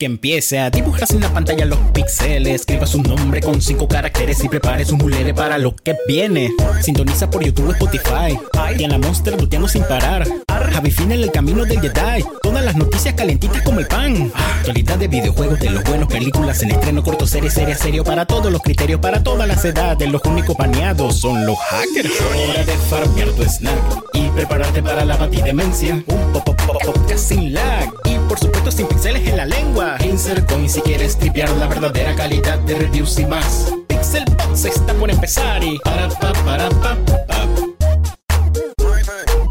Que empiece a dibujar en la pantalla los píxeles. Escriba su nombre con cinco caracteres y prepare su mulere para lo que viene. Sintoniza por YouTube Spotify. Y la Monster luteando sin parar. Javi Fina en el camino del Jedi. Todas las noticias calentitas como el pan. Actualidad de videojuegos, de los buenos, películas en estreno, corto, serie, serie, serio. Para todos los criterios, para todas las edades. Los únicos baneados son los hackers. Hora de farmear tu snack y prepararte para la batidemencia. Un pop, pop, pop, podcast sin lag. Y sin pixeles en la lengua. Insert coin si quieres tripear la verdadera calidad de reviews y más. Pixel Box está por empezar y para pa para pa pa.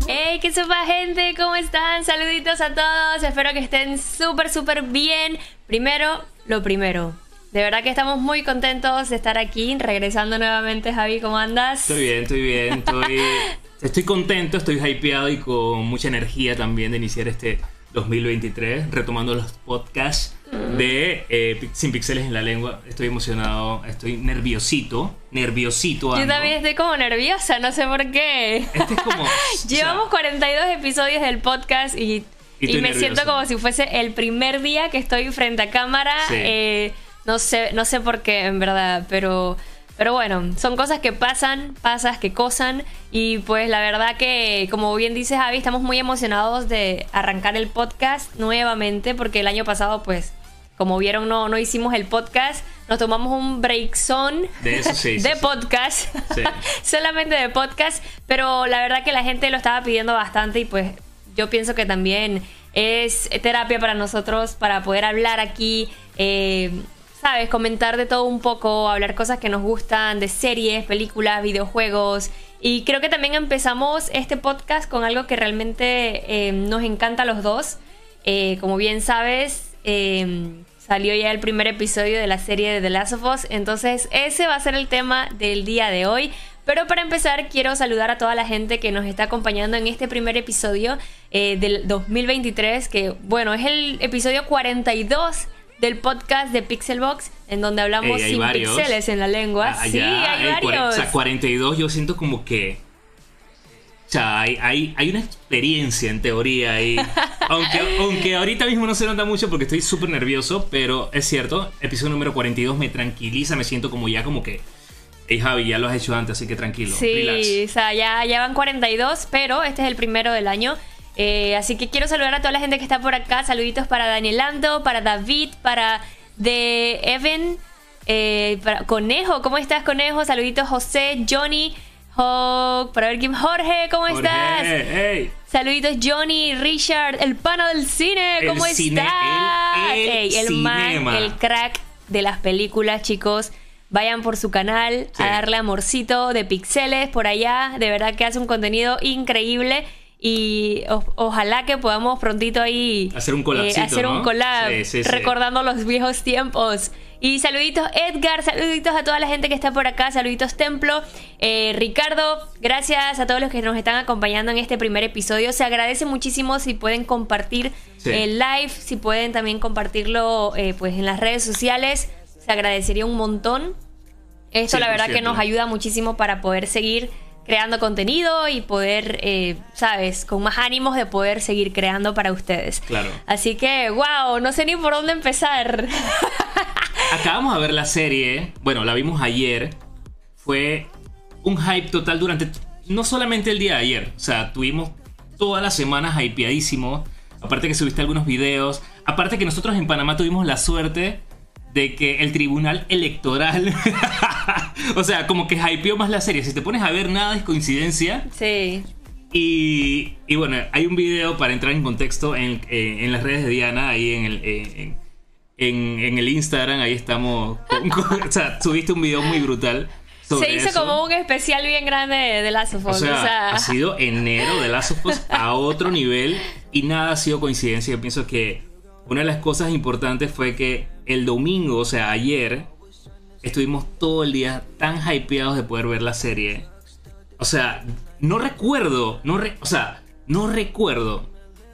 Hey, qué supa gente, ¿cómo están? Saluditos a todos, espero que estén súper, súper bien. Primero, lo primero. De verdad que estamos muy contentos de estar aquí, regresando nuevamente, Javi, ¿cómo andas? Estoy bien, estoy bien, estoy, estoy contento, estoy hypeado y con mucha energía también de iniciar este 2023, retomando los podcasts de eh, Sin Pixeles en la Lengua. Estoy emocionado, estoy nerviosito, nerviosito. Yo ando. también estoy como nerviosa, no sé por qué. Este es como... o sea, Llevamos 42 episodios del podcast y, Y me siento como si fuese el primer día que estoy frente a cámara. Sí. Eh, no sé, no sé por qué, en verdad, pero, pero bueno, son cosas que pasan, pasas que cosan. Y pues la verdad que, como bien dice Javi, estamos muy emocionados de arrancar el podcast nuevamente, porque el año pasado, pues, como vieron, no, no hicimos el podcast. Nos tomamos un break zone De eso sí, sí, de sí. podcast. Sí. solamente de podcast, pero la verdad que la gente lo estaba pidiendo bastante y pues yo pienso que también es terapia para nosotros para poder hablar aquí, eh, sabes, comentar de todo un poco, hablar cosas que nos gustan, de series, películas, videojuegos. Y creo que también empezamos este podcast con algo que realmente eh, nos encanta a los dos. Eh, como bien sabes, eh, salió ya el primer episodio de la serie de The Last of Us, entonces ese va a ser el tema del día de hoy. Pero para empezar, quiero saludar a toda la gente que nos está acompañando en este primer episodio del 2023, que bueno, es el episodio 42 del podcast de Pixelbox, en donde hablamos hay sin varios. pixeles en la lengua. Ah, sí, ya, hay eh, varios. O sea, 42 yo siento como que... O sea, hay, hay, hay una experiencia en teoría ahí. aunque, aunque ahorita mismo no se nota mucho porque estoy súper nervioso, pero es cierto, episodio número 42 me tranquiliza, me siento como ya como que... Hey Javi, ya lo has hecho antes, así que tranquilo. Sí, relax. o sea, ya, ya van 42, pero este es el primero del año. Eh, así que quiero saludar a toda la gente que está por acá. Saluditos para Danielando, para David, para The Evan, eh, para Conejo. ¿Cómo estás, Conejo? Saluditos José, Johnny, Hawk, para ver quién. Jorge, ¿cómo Jorge, estás? Saluditos Johnny, Richard, el pana del cine, El ¿cómo cine, estás? el- el Ey, el man, el crack de las películas, chicos. Vayan por su canal Sí. a darle amorcito de pixeles por allá. De verdad que hace un contenido increíble. Y o- ojalá que podamos prontito ahí Hacer un collabcito, hacer un ¿no? collab Sí, sí, sí. recordando los viejos tiempos. Y saluditos Edgar, saluditos a toda la gente que está por acá, saluditos Templo, Eh, Ricardo, gracias a todos los que nos están acompañando en este primer episodio. Se agradece muchísimo si pueden compartir el live, si pueden también compartirlo eh, pues en las redes sociales, se agradecería un montón. Esto la verdad que 100%. nos ayuda muchísimo para poder seguir creando contenido y poder, eh, sabes, con más ánimos de poder seguir creando para ustedes. Claro. Así que, wow, no sé ni por dónde empezar. Acabamos de ver la serie, bueno, la vimos ayer. Fue un hype total durante no solamente el día de ayer, o sea, tuvimos toda la semana hypeadísimo. Aparte que subiste algunos videos, aparte que nosotros en Panamá tuvimos la suerte de que el Tribunal Electoral, o sea, como que hypeó más la serie. Si te pones a ver, nada es coincidencia. sí. Y, y bueno, hay un video para entrar en contexto en, eh, en las redes de Diana, ahí en el, eh, en, en- en el Instagram, ahí estamos. con- con- o sea, subiste un video muy brutal. Se hizo eso. como un especial bien grande de, Last of O Us, sea, ha sido enero de Last of Us a otro nivel y nada ha sido coincidencia. Yo pienso que una de las cosas importantes fue que el domingo, o sea, ayer, estuvimos todo el día tan hypeados de poder ver la serie. O sea, no recuerdo, no o sea, no recuerdo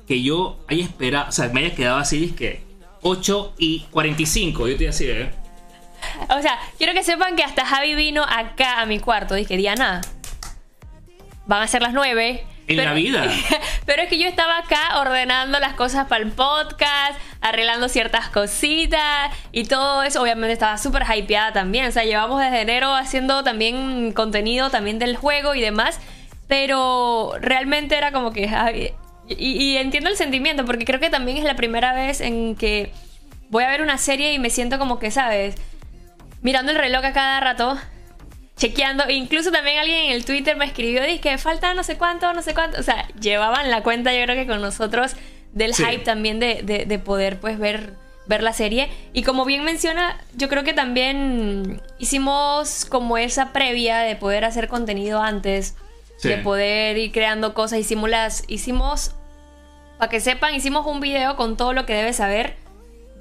que yo haya esperado, o sea, me haya quedado así, que 8 y 45, yo estoy así, ¿eh? O sea, quiero que sepan que hasta Javi vino acá a mi cuarto. Dije, Diana, van a ser las nueve. En la vida. Pero es que yo estaba acá ordenando las cosas para el podcast, arreglando ciertas cositas y todo eso. Obviamente estaba súper hypeada también. O sea, llevamos desde enero haciendo también contenido también del juego y demás. Pero realmente era como que... Y, y entiendo el sentimiento porque creo que también es la primera vez en que voy a ver una serie y me siento como que, ¿sabes? Mirando el reloj a cada rato chequeando. Incluso también alguien en el Twitter me escribió, dice que falta no sé cuánto, no sé cuánto. O sea, llevaban la cuenta yo creo que con nosotros del hype también de, de, poder pues ver, ver la serie. Y como bien menciona, yo creo que también hicimos como esa previa de poder hacer contenido antes, de poder ir creando cosas. Hicimos las, hicimos, para que sepan, hicimos un video con todo lo que debes saber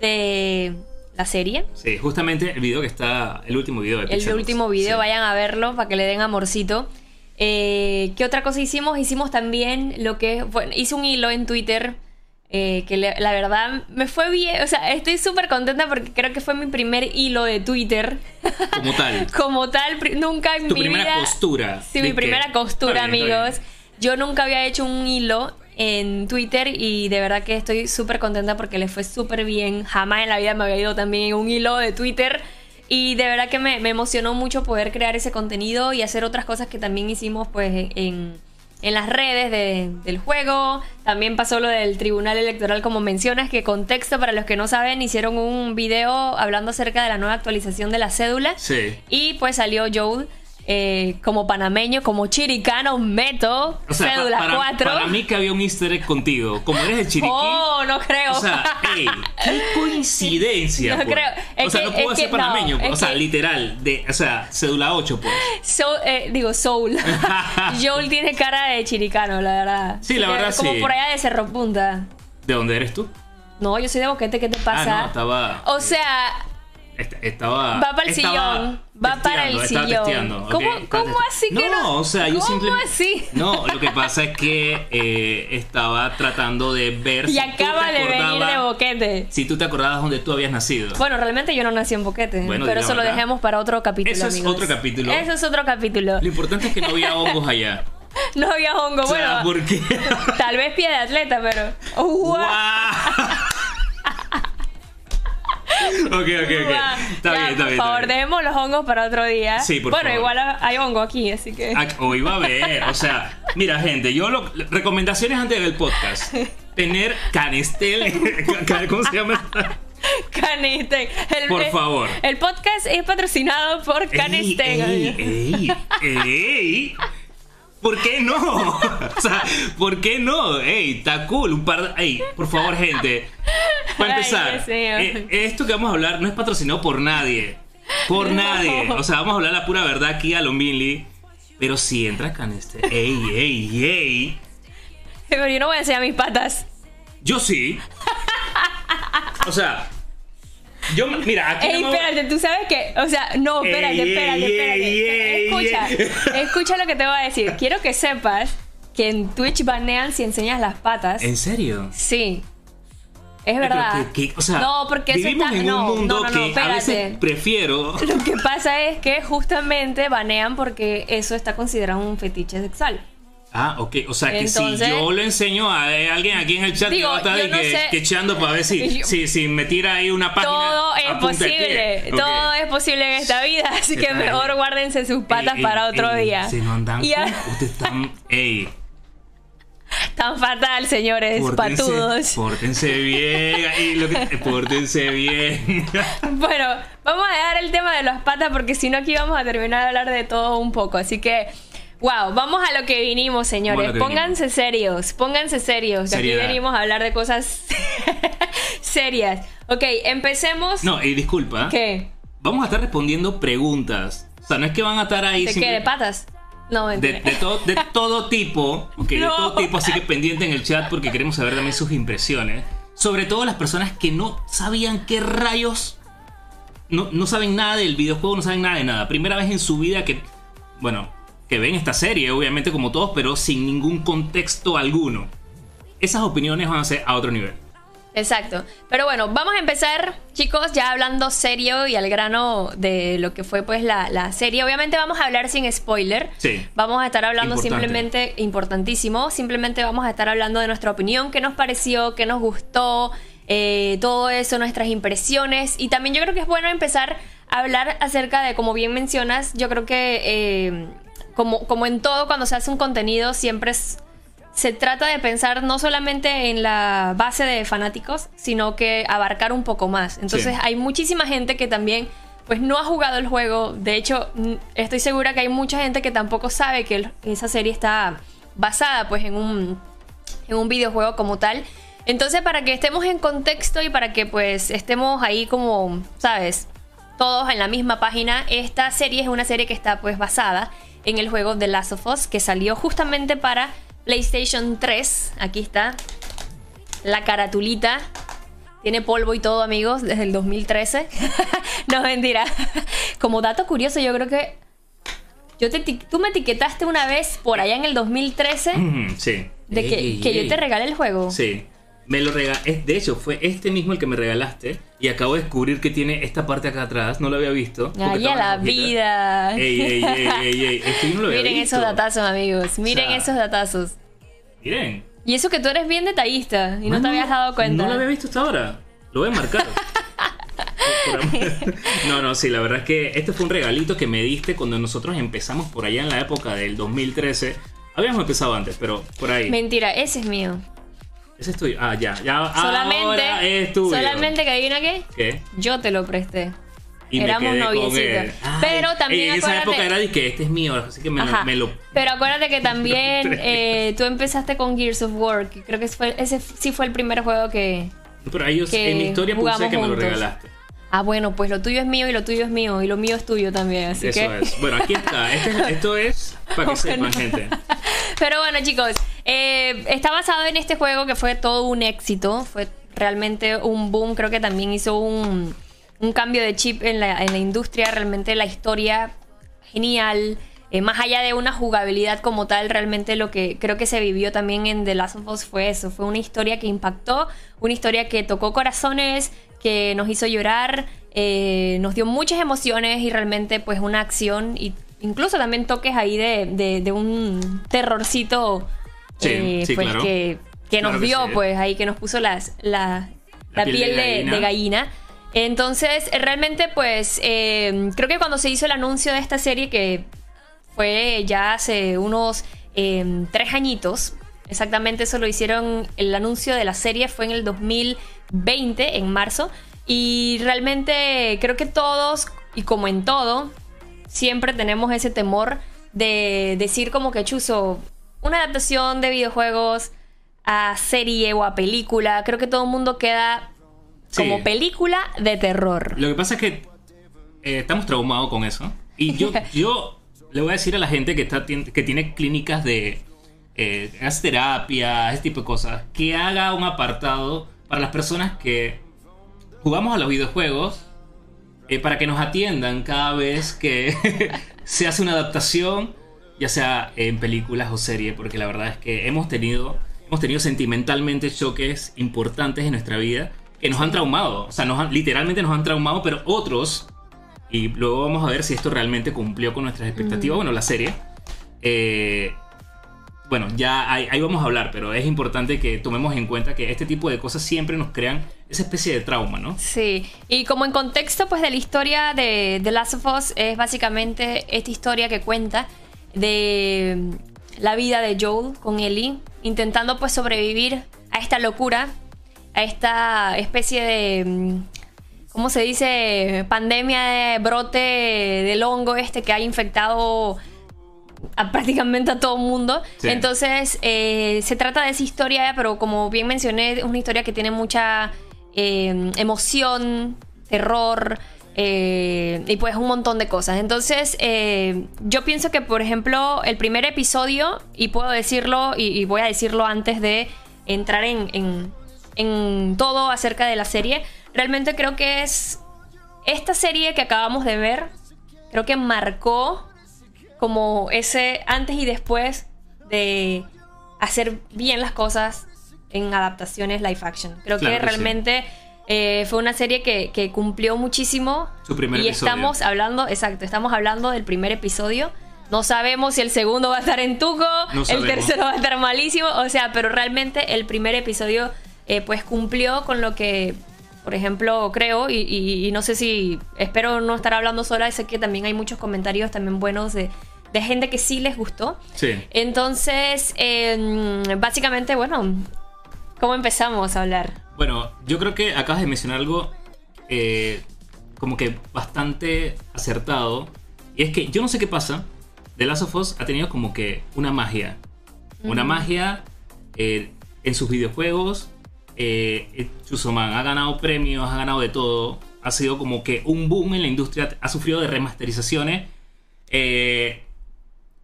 de la serie. Sí, justamente el video que está, el último video de El último video, vayan a verlo para que le den amorcito. Eh, ¿Qué otra cosa hicimos? Hicimos también lo que, bueno, hice un hilo en Twitter eh, que la verdad me fue bien, o sea, estoy súper contenta porque creo que fue mi primer hilo de Twitter. Como tal. Como tal, nunca en tu mi primera costura. Sí, mi primera costura, amigos. Yo nunca había hecho un hilo en Twitter y de verdad que estoy súper contenta porque le fue súper bien. Jamás en la vida me había ido también en un hilo de Twitter. Y de verdad que me, me emocionó mucho poder crear ese contenido y hacer otras cosas que también hicimos pues en en las redes del juego. También pasó lo del Tribunal Electoral, como mencionas, que contexto para los que no saben, hicieron un video hablando acerca de la nueva actualización de la cédula. Sí. Y pues salió Joe eh, como panameño, como chiricano, meto, cédula para, 4. Para mí que había un easter egg contigo. Como eres el chiriquí. Oh, no creo. O sea, ey, qué coincidencia. No pues. creo. o sea, no puedo ser panameño. o sea, literal. De, o sea, cédula 8, pues. eh, digo, Soul. Joel tiene cara de chiricano, la verdad. Sí, la verdad, sí. Como por allá de Cerro Punta. ¿De dónde eres tú? No, yo soy de Boquete, ¿qué te pasa? Ah, no, estaba. O sea, estaba. Va para el sillón. Va para el sillón. ¿Cómo, ¿Cómo, así que no? No, o sea, yo simplemente. así? No, lo que pasa es que eh, estaba tratando de ver y si. acaba de venir de Boquete. Si tú te acordabas donde tú habías nacido. Bueno, realmente yo no nací en Boquete. pero eso lo dejemos para otro capítulo. Eso es otro capítulo. Eso es otro capítulo. Lo importante es que no había hongos allá. no había hongos, o sea, bueno. ¿Por qué? tal vez pie de atleta, pero. ¡Wow! Ok, ok, ok. Está bien, está bien. Por favor, dejemos los hongos para otro día. Sí, por bueno, favor. igual hay hongo aquí, así que. Hoy va a haber, o sea, mira, gente, yo lo. Recomendaciones antes del podcast. Tener canestel. ¿Cómo se llama? Canestel. por favor. El podcast es patrocinado por Canestel. Ey, ey, ey. ¿Por qué no? o sea, ¿por qué no? Ey, está cool. Un par de... Ey, por favor, gente. Para empezar, eh, esto que vamos a hablar no es patrocinado por nadie. Por nadie. O sea, vamos a hablar la pura verdad aquí a lo Mili. Pero si entra acá en este. Ey, ey, ey. Pero yo no voy a enseñar mis patas. Yo sí. O sea, yo, mira, aquí. Ey, espérate, tú sabes que. O sea, no, espérate, espérate, espérate. escucha, escucha lo que te voy a decir. Quiero que sepas que en Twitch banean si enseñas las patas. ¿En serio? Sí. Es verdad. o sea, no, porque vivimos está, en no, un mundo no, no, que a veces prefiero. Lo que pasa es que justamente banean porque eso está considerado un fetiche sexual. Ah, ok. O sea que si yo lo enseño a alguien aquí en el chat que va a estar que, echando para ver si, si, me tira ahí una página. Todo es posible. Todo es posible en esta vida. Así que mejor guárdense sus patas para otro día. Si no andan ustedes están. Ey. Tan fatal, señores patudos. Pórtense bien, ahí lo que, pórtense bien. bueno, vamos a dejar el tema de las patas porque si no aquí vamos a terminar de hablar de todo un poco. Así que Wow, vamos a lo que vinimos, señores. pónganse serios, pónganse serios. aquí venimos a hablar de cosas serias. Ok, empecemos. No, y disculpa. ¿Qué? Vamos a estar respondiendo preguntas. O sea, no es que van a estar ahí. ¿De qué? ¿De patas? No, de, de, de todo tipo. Ok, de todo tipo. Así que pendiente en el chat porque queremos saber también sus impresiones. Sobre todo las personas que no sabían qué rayos. No, no saben nada del videojuego, no saben nada de nada. Primera vez en su vida que. Bueno, que ven esta serie, obviamente como todos, pero sin ningún contexto alguno. Esas opiniones van a ser a otro nivel. Exacto. Pero bueno, vamos a empezar, chicos, ya hablando serio y al grano de lo que fue pues la, serie. Obviamente vamos a hablar sin spoiler. Sí. Vamos a estar hablando simplemente, importantísimo, simplemente vamos a estar hablando de nuestra opinión, qué nos pareció, qué nos gustó, eh, todo eso, nuestras impresiones. Y también yo creo que es bueno empezar a hablar acerca de, como bien mencionas, yo creo que eh, como, como en todo, cuando se hace un contenido, siempre es se trata de pensar no solamente en la base de fanáticos, sino que abarcar un poco más. Entonces Sí. hay muchísima gente que también pues no ha jugado el juego. De hecho, estoy segura que hay mucha gente que tampoco sabe que esa serie está basada pues en un, en un videojuego como tal. Entonces, para que estemos en contexto y para que pues estemos ahí como, ¿sabes? Todos en la misma página, esta serie es una serie que está pues basada en el juego The Last of Us que salió justamente para PlayStation 3. Aquí está la caratulita. Tiene polvo y todo, amigos, desde el 2013. no, mentira. Como dato curioso, yo creo que yo te, tú me etiquetaste una vez por allá en el 2013 Ujú, Sí. de que, Ey, que ey, yo te regalé el juego. Sí. Me lo regalaste. De hecho, fue este mismo el que me regalaste. Y acabo de descubrir que tiene esta parte acá atrás. No lo había visto. Ay, a la vida. Ey, ey, ey, ey, ey. Es yo no lo había Miren visto. esos datazos, amigos. Miren O sea, esos datazos. Miren. Y eso que tú eres bien detallista y no te habías dado cuenta. No lo había visto hasta ahora. Lo voy a marcar. No, no, sí, la verdad es que este fue un regalito que me diste cuando nosotros empezamos por allá en la época del 2013. Habíamos empezado antes, pero por ahí. Mentira, ese es mío. Ese es tuyo. Ah, ya. ya solamente, ahora es tuyo. solamente que adivina qué, ¿Qué? yo te lo presté. Y Éramos noviecitos. Pero también En esa época era de que este es mío, así que me, Ajá. me lo. Pero acuérdate que también eh, tú empezaste con Gears of War. que creo que fue, ese sí fue el primer juego que. Pero ahí yo- en mi historia puse que me lo juntos. regalaste. Ah, bueno, pues lo tuyo es mío y lo tuyo es mío y lo mío es tuyo también. Así Eso que. es. Bueno, aquí está. Este es- esto es para que Bueno. sepan, gente. Pero bueno, chicos, eh, está basado en este juego que fue todo un éxito. Fue realmente un boom. Creo que también hizo un, un cambio de chip en la, en la industria. Realmente la historia genial. Eh, más allá de una jugabilidad como tal, realmente lo que creo que se vivió también en The Last of Us fue eso. Fue una historia que impactó, una historia que tocó corazones, que nos hizo llorar, eh, nos dio muchas emociones y realmente pues una acción y incluso también toques ahí de, de- de un terrorcito Sí, eh, sí, pues claro. que, que Claro nos que dio sí. pues ahí que nos puso las, la, la La piel piel, de gallina. de gallina. Entonces, realmente, pues, eh, creo que cuando se hizo el anuncio de esta serie, que fue ya hace unos eh, tres añitos, exactamente eso lo hicieron, el anuncio de la serie fue en el 2020, en marzo, y realmente creo que todos, y como en todo, siempre tenemos ese temor de decir como que chuzo, una adaptación de videojuegos a serie o a película, creo que todo el mundo queda Sí. como película de terror. Lo que pasa es que eh, estamos traumados con eso. Y yo, yo le voy a decir a la gente que, está, que tiene clínicas de eh, hace terapia, ese tipo de cosas, que haga un apartado para las personas que jugamos a los videojuegos eh, para que nos atiendan cada vez que se hace una adaptación, ya sea en películas o serie, porque la verdad es que hemos tenido, hemos tenido sentimentalmente choques importantes en nuestra vida que nos han traumado, o sea, nos han- literalmente nos han traumado, pero otros, y luego vamos a ver si esto realmente cumplió con nuestras expectativas, bueno, la serie, eh, bueno, ya ahí, vamos a hablar, pero es importante que tomemos en cuenta que este tipo de cosas siempre nos crean esa especie de trauma, ¿no? Sí, y como en contexto pues de la historia de The Last of Us es básicamente esta historia que cuenta de mm, la vida de Joel con Ellie, intentando pues sobrevivir a esta locura, a esta especie de, mm, ¿cómo se dice? Pandemia, de brote del hongo este que ha infectado a prácticamente a todo el mundo. Sí. Entonces, eh, se trata de esa historia, pero como bien mencioné, es una historia que tiene mucha eh, emoción, terror. eh, y pues un montón de cosas. Entonces, yo pienso que, por ejemplo, el primer episodio, y puedo decirlo, y, y voy a decirlo antes de entrar en, en- en todo acerca de la serie, realmente creo que es esta serie que acabamos de ver, creo que marcó como ese antes y después de hacer bien las cosas en adaptaciones live action. Creo Claro que que sí. realmente eh, fue una serie que, que cumplió muchísimo. Su primer y episodio. estamos hablando, exacto, estamos hablando del primer episodio. No sabemos si el segundo va a estar en Tuco, No el sabemos. tercero va a estar malísimo, o sea, pero realmente el primer episodio eh, pues cumplió con lo que, por ejemplo, creo, y, y- y no sé si, espero no estar hablando sola, sé que también hay muchos comentarios también buenos de, de gente que sí les gustó. Sí. Entonces, eh, básicamente, bueno, ¿cómo empezamos a hablar? Bueno, yo creo que acabas de mencionar algo eh, como que bastante acertado. Y es que yo no sé qué pasa. The Last of Us ha tenido como que una magia. Una magia eh, en sus videojuegos. Eh, Chusoman ha ganado premios, ha ganado de todo. Ha sido como que un boom en la industria. Ha sufrido de remasterizaciones. Eh,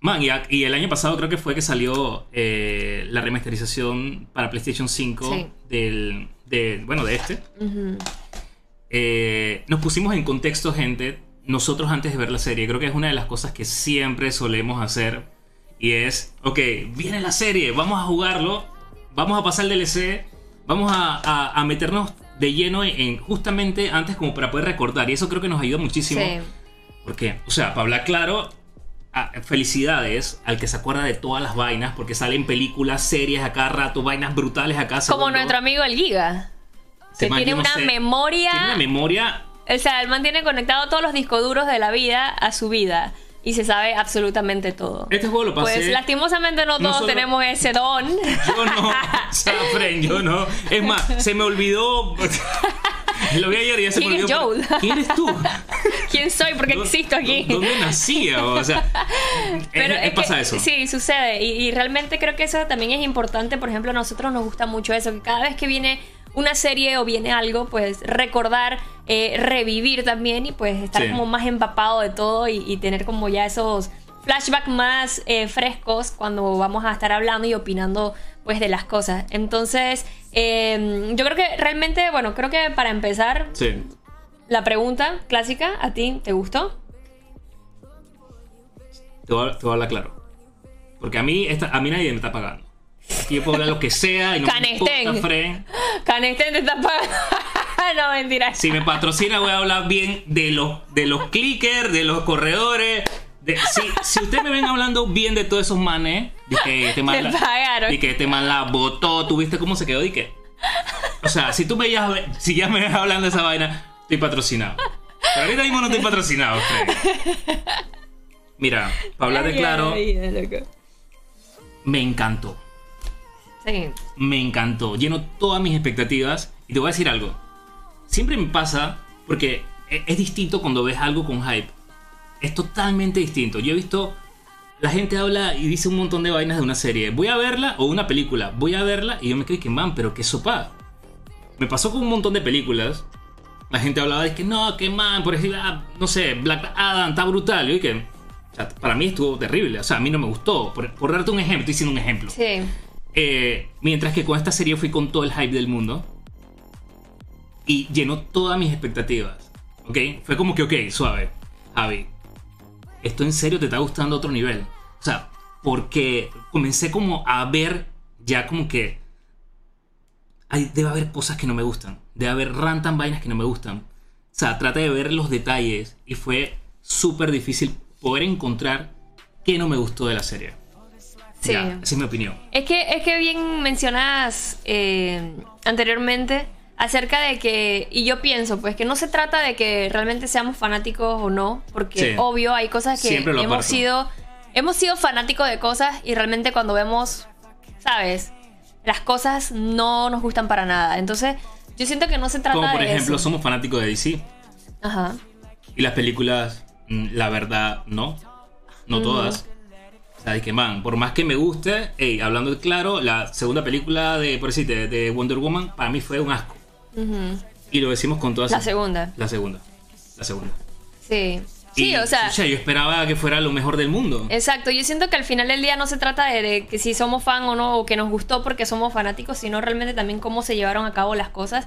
Man, y, a- y el año pasado creo que fue que salió eh, la remasterización para PlayStation 5 Sí. del, de, bueno, de este. Eh, nos pusimos en contexto, gente, nosotros antes de ver la serie. Creo que es una de las cosas que siempre solemos hacer. Y es, ok, viene la serie, vamos a jugarlo, vamos a pasar el DLC, vamos a, a- a meternos de lleno en, en justamente antes como para poder recordar. Y eso creo que nos ayuda muchísimo. Sí. Porque, o sea, para hablar claro, felicidades al que se acuerda de todas las vainas, porque salen películas, series a cada rato, vainas brutales a cada Como nuestro amigo el Giga. Que tiene una memoria- Tiene una memoria. O sea, el man tiene conectado todos los discos duros de la vida a su vida. Y se sabe absolutamente todo. Este juego lo pasé. Pues lastimosamente no no todos solo- tenemos ese don. Yo no, o sea, Fren, yo no. Es más, se me olvidó. Lo vi ayer y ya se me ¿Quién es olvidó. Joel? ¿Quién eres tú? ¿Quién soy? Porque ¿Dó- existo aquí. dó- ¿Dónde nacía? O sea, Pero es- es pasa que- eso. Sí, sucede. Y, y realmente creo que eso también es importante. Por ejemplo, a nosotros nos gusta mucho eso, que cada vez que viene una serie o viene algo, pues recordar, eh, revivir también y pues estar Sí. como más empapado de todo y, y tener como ya esos flashbacks más eh, frescos cuando vamos a estar hablando y opinando pues de las cosas. Entonces, eh, yo creo que realmente, bueno, creo que para empezar, Sí. la pregunta clásica, ¿a ti te gustó? Te voy, a, te voy a hablar claro. Porque a mí, esta, a mí nadie me está pagando. Aquí yo puedo hablar lo que sea y no me Canestén. Fren. Canestén te está pagando. no, mentira. Si me patrocina, voy a hablar bien de los, de los clickers, de los corredores. de- si, si ustedes me ven hablando bien de todos esos manes, de que este man, la, pagaron. de que este man la botó, ¿tuviste cómo se quedó? Y que. O sea, si tú me ya, si ya me ves hablando de esa vaina, estoy patrocinado. Pero ahorita mismo no estoy patrocinado, Fred. Mira, para hablar de claro, me encantó. Sí. me encantó, llenó todas mis expectativas. Y te voy a decir algo. Siempre me pasa, porque e- es distinto cuando ves algo con hype. Es totalmente distinto. Yo he visto, la gente habla y dice un montón de vainas de una serie. Voy a verla o una película. Voy a verla y yo me quedo que, man, pero qué sopa. Me pasó con un montón de películas. La gente hablaba de que no, que man, por ejemplo, ah, no sé, Black Adam está brutal. Y yo que, o sea, para mí estuvo terrible. O sea, a mí no me gustó. Por, por darte un ejemplo, estoy diciendo un ejemplo. Sí. Eh, mientras que con esta serie fui con todo el hype del mundo. Y llenó todas mis expectativas. ¿Ok? Fue como que, ok, suave. Javi, esto en serio te está gustando a otro nivel. O sea, porque comencé como a ver ya como que... Hay, debe haber cosas que no me gustan. Debe haber rantan vainas que no me gustan. O sea, trata de ver los detalles. Y fue súper difícil poder encontrar qué no me gustó de la serie. Sí. Ya, esa es mi opinión. Es que, es que bien mencionas eh, anteriormente acerca de que, y yo pienso, pues que no se trata de que realmente seamos fanáticos o no, porque Sí. obvio hay cosas que hemos sido, hemos sido fanáticos de cosas y realmente cuando vemos, ¿sabes? Las cosas no nos gustan para nada. Entonces, yo siento que no se trata Como por de ejemplo, eso. somos fanáticos de DC. Ajá. Y las películas, mm, la verdad, no. No todas. O sea, de que, man, por más que me guste, ey, hablando de claro, la segunda película de, por decir, de, de Wonder Woman, para mí fue un asco. Ujú. Y lo decimos con todas. La segunda. La segunda. La segunda. Sí. Sí, Y, o sea. yo esperaba que fuera lo mejor del mundo. Exacto, yo siento que al final del día no se trata de, de que si somos fan o no, o que nos gustó porque somos fanáticos, sino realmente también cómo se llevaron a cabo las cosas.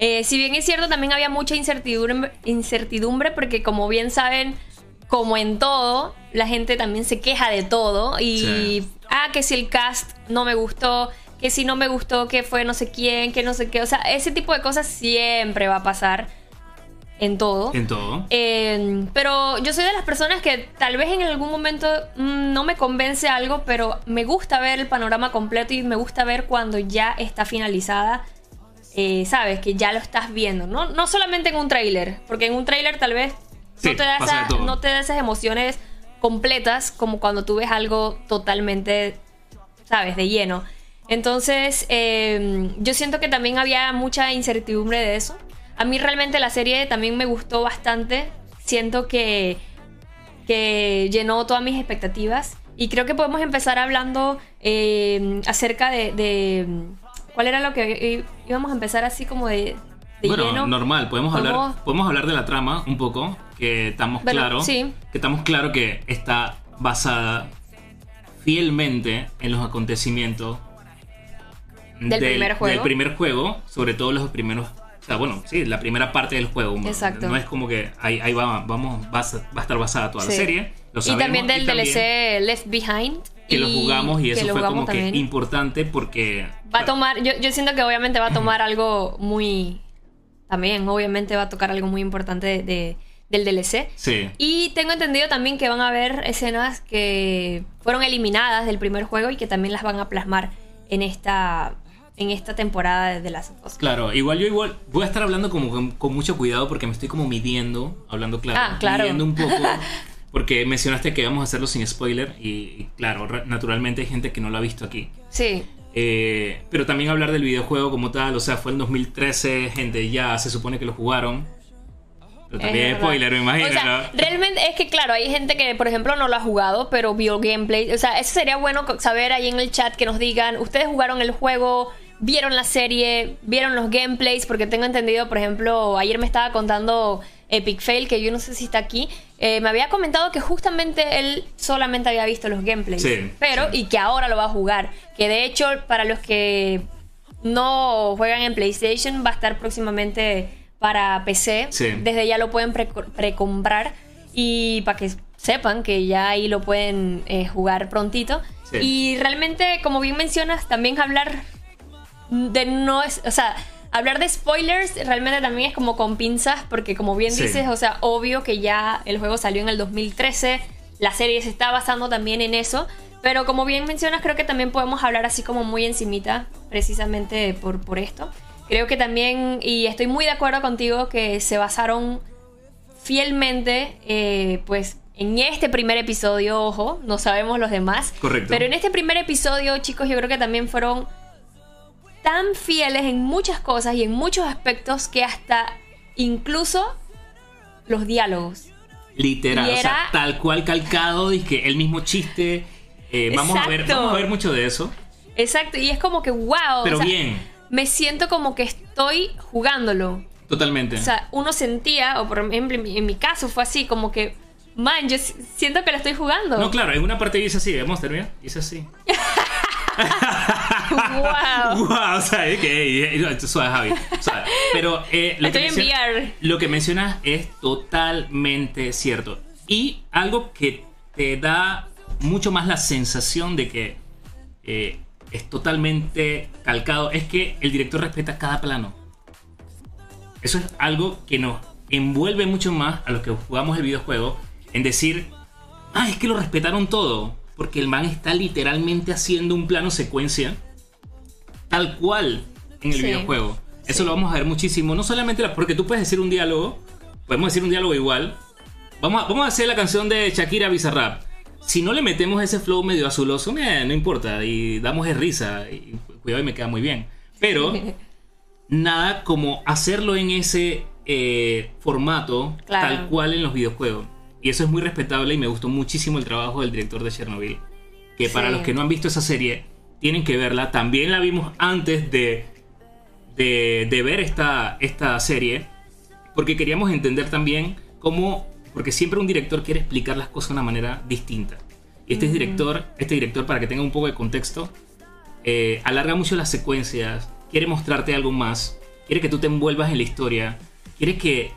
Eh, si bien es cierto, también había mucha incertidumbre, incertidumbre porque como bien saben, como en todo, la gente también se queja de todo y, Sí. ah, que si el cast no me gustó, que si no me gustó, que fue no sé quién, que no sé qué, o sea, ese tipo de cosas siempre va a pasar en todo. En todo. Eh, pero yo soy de las personas que tal vez en algún momento mm, no me convence algo, pero me gusta ver el panorama completo y me gusta ver cuando ya está finalizada eh, sabes, que ya lo estás viendo. ¿no? no solamente en un tráiler, porque en un tráiler tal vez Sí, no, te da pasa de esa- todo. no te da esas emociones completas como cuando tú ves algo totalmente, sabes, de lleno. Entonces, eh, yo siento que también había mucha incertidumbre de eso. A mí realmente la serie también me gustó bastante. Siento que, que llenó todas mis expectativas. Y creo que podemos empezar hablando eh, acerca de, de- ¿Cuál era lo que íbamos a empezar así como de, de bueno, lleno? normal, podemos hablar, Podemos- podemos hablar de la trama un poco, que estamos Bueno, claro, sí. que estamos claro que está basada fielmente en los acontecimientos Del primer juego. del primer juego, sobre todo los primeros, o sea, bueno, sí, la primera parte del juego. Exacto. No es como que ahí, ahí va, vamos, va a, estar basada toda la Sí. serie. Lo y sabemos, también del y también DLC Left Behind. que lo jugamos y que eso fue como que también. importante porque Va a tomar, yo, yo siento que obviamente va a tomar algo muy. También, obviamente va a tocar algo muy importante de, de- del DLC. sí, Y tengo entendido también que van a haber escenas que fueron eliminadas del primer juego y que también las van a plasmar en esta, en esta temporada de The Last of Us. Claro, igual yo igual voy a estar hablando como con, con mucho cuidado porque me estoy como midiendo, hablando claro, Ah, claro. midiendo un poco, porque mencionaste que vamos a hacerlo sin spoiler y, y claro, ra- naturalmente hay gente que no lo ha visto aquí. Sí, Eh, pero también hablar del videojuego como tal, o sea, fue en 2013, gente ya se supone que lo jugaron. Pero también Es spoiler, me imagino, O sea, ¿no? realmente es que, claro, hay gente que, por ejemplo, no lo ha jugado, pero vio gameplay. O sea, eso sería bueno saber ahí en el chat que nos digan, ¿ustedes jugaron el juego? ¿Vieron la serie? ¿Vieron los gameplays? Porque tengo entendido, por ejemplo, ayer me estaba contando Epic Fail, que yo no sé si está aquí. eh, me había comentado que justamente él solamente había visto los gameplays. Sí, pero, y que ahora lo va a jugar. Que de hecho, para los que no juegan en PlayStation, va a estar próximamente para PC. Sí. Desde ya lo pueden pre- precomprar y para que sepan que ya ahí lo pueden eh, jugar prontito. Sí. Y realmente, como bien mencionas, también hablar de no es, o sea, hablar de spoilers realmente también es como con pinzas porque como bien Sí. dices, o sea, obvio que ya el juego salió en el 2013, la serie se está basando también en eso, pero como bien mencionas, creo que también podemos hablar así como muy encimita, precisamente por, por esto. Creo que también, y estoy muy de acuerdo contigo, que se basaron fielmente, eh, pues, en este primer episodio, ojo, no sabemos los demás. Correcto. Pero en este primer episodio, chicos, yo creo que también fueron tan fieles en muchas cosas y en muchos aspectos que hasta incluso los diálogos. Literal, o sea, tal cual calcado, que el mismo chiste. eh, vamos, a ver, vamos a ver mucho de eso, Exacto, y es como que, wow. pero o sea, bien, Me siento como que estoy jugándolo. totalmente. O sea, uno sentía, o por ejemplo, en mi, caso fue así, como que, man, yo si- siento que lo estoy jugando. No, claro, en una parte dice así, vamos a terminar, dice así. wow. Wow, o sea, es que suave, Javi. Sea, pero eh, lo, que Estoy en menciona- VR. lo que mencionas es totalmente cierto. Y algo que te da mucho más la sensación de que eh, es totalmente calcado es que el director respeta cada plano. Eso es algo que nos envuelve mucho más a los que jugamos el videojuego en decir, ah, es que lo respetaron todo. Porque el man está literalmente haciendo un plano secuencia tal cual en el Sí. videojuego. Eso Sí. lo vamos a ver muchísimo. No solamente la- porque tú puedes decir un diálogo, podemos decir un diálogo igual. Vamos a, vamos a hacer la canción de Shakira Bizarrap. Si no le metemos ese flow medio azuloso, no importa. Y damos de risa. Y, cuidado, y me queda muy bien. Pero nada como hacerlo en ese eh, formato Claro. tal cual en los videojuegos. Y eso es muy respetable y me gustó muchísimo el trabajo del director de Chernobyl. Que para Sí. los que no han visto esa serie, tienen que verla. También la vimos antes de, de, de ver esta, esta serie. Porque queríamos entender también cómo... Porque siempre un director quiere explicar las cosas de una manera distinta. Y este director, este director, para que tenga un poco de contexto, eh, alarga mucho las secuencias, quiere mostrarte algo más, quiere que tú te envuelvas en la historia, quiere que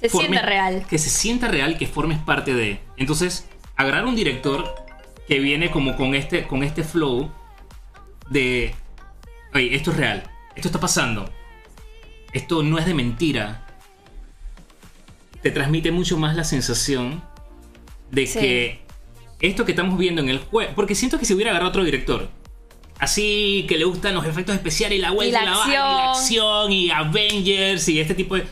Se formes- siente real. que se sienta real, que formes parte de. Entonces, agarrar un director que viene como con este, con este flow de, oye, esto es real, esto está pasando, esto no es de mentira, te transmite mucho más la sensación de Sí. que esto que estamos viendo en el juego, porque siento que si hubiera agarrado otro director, así que le gustan los efectos especiales y la vuelta Y la vaina, y la acción. acción y Avengers y este tipo de.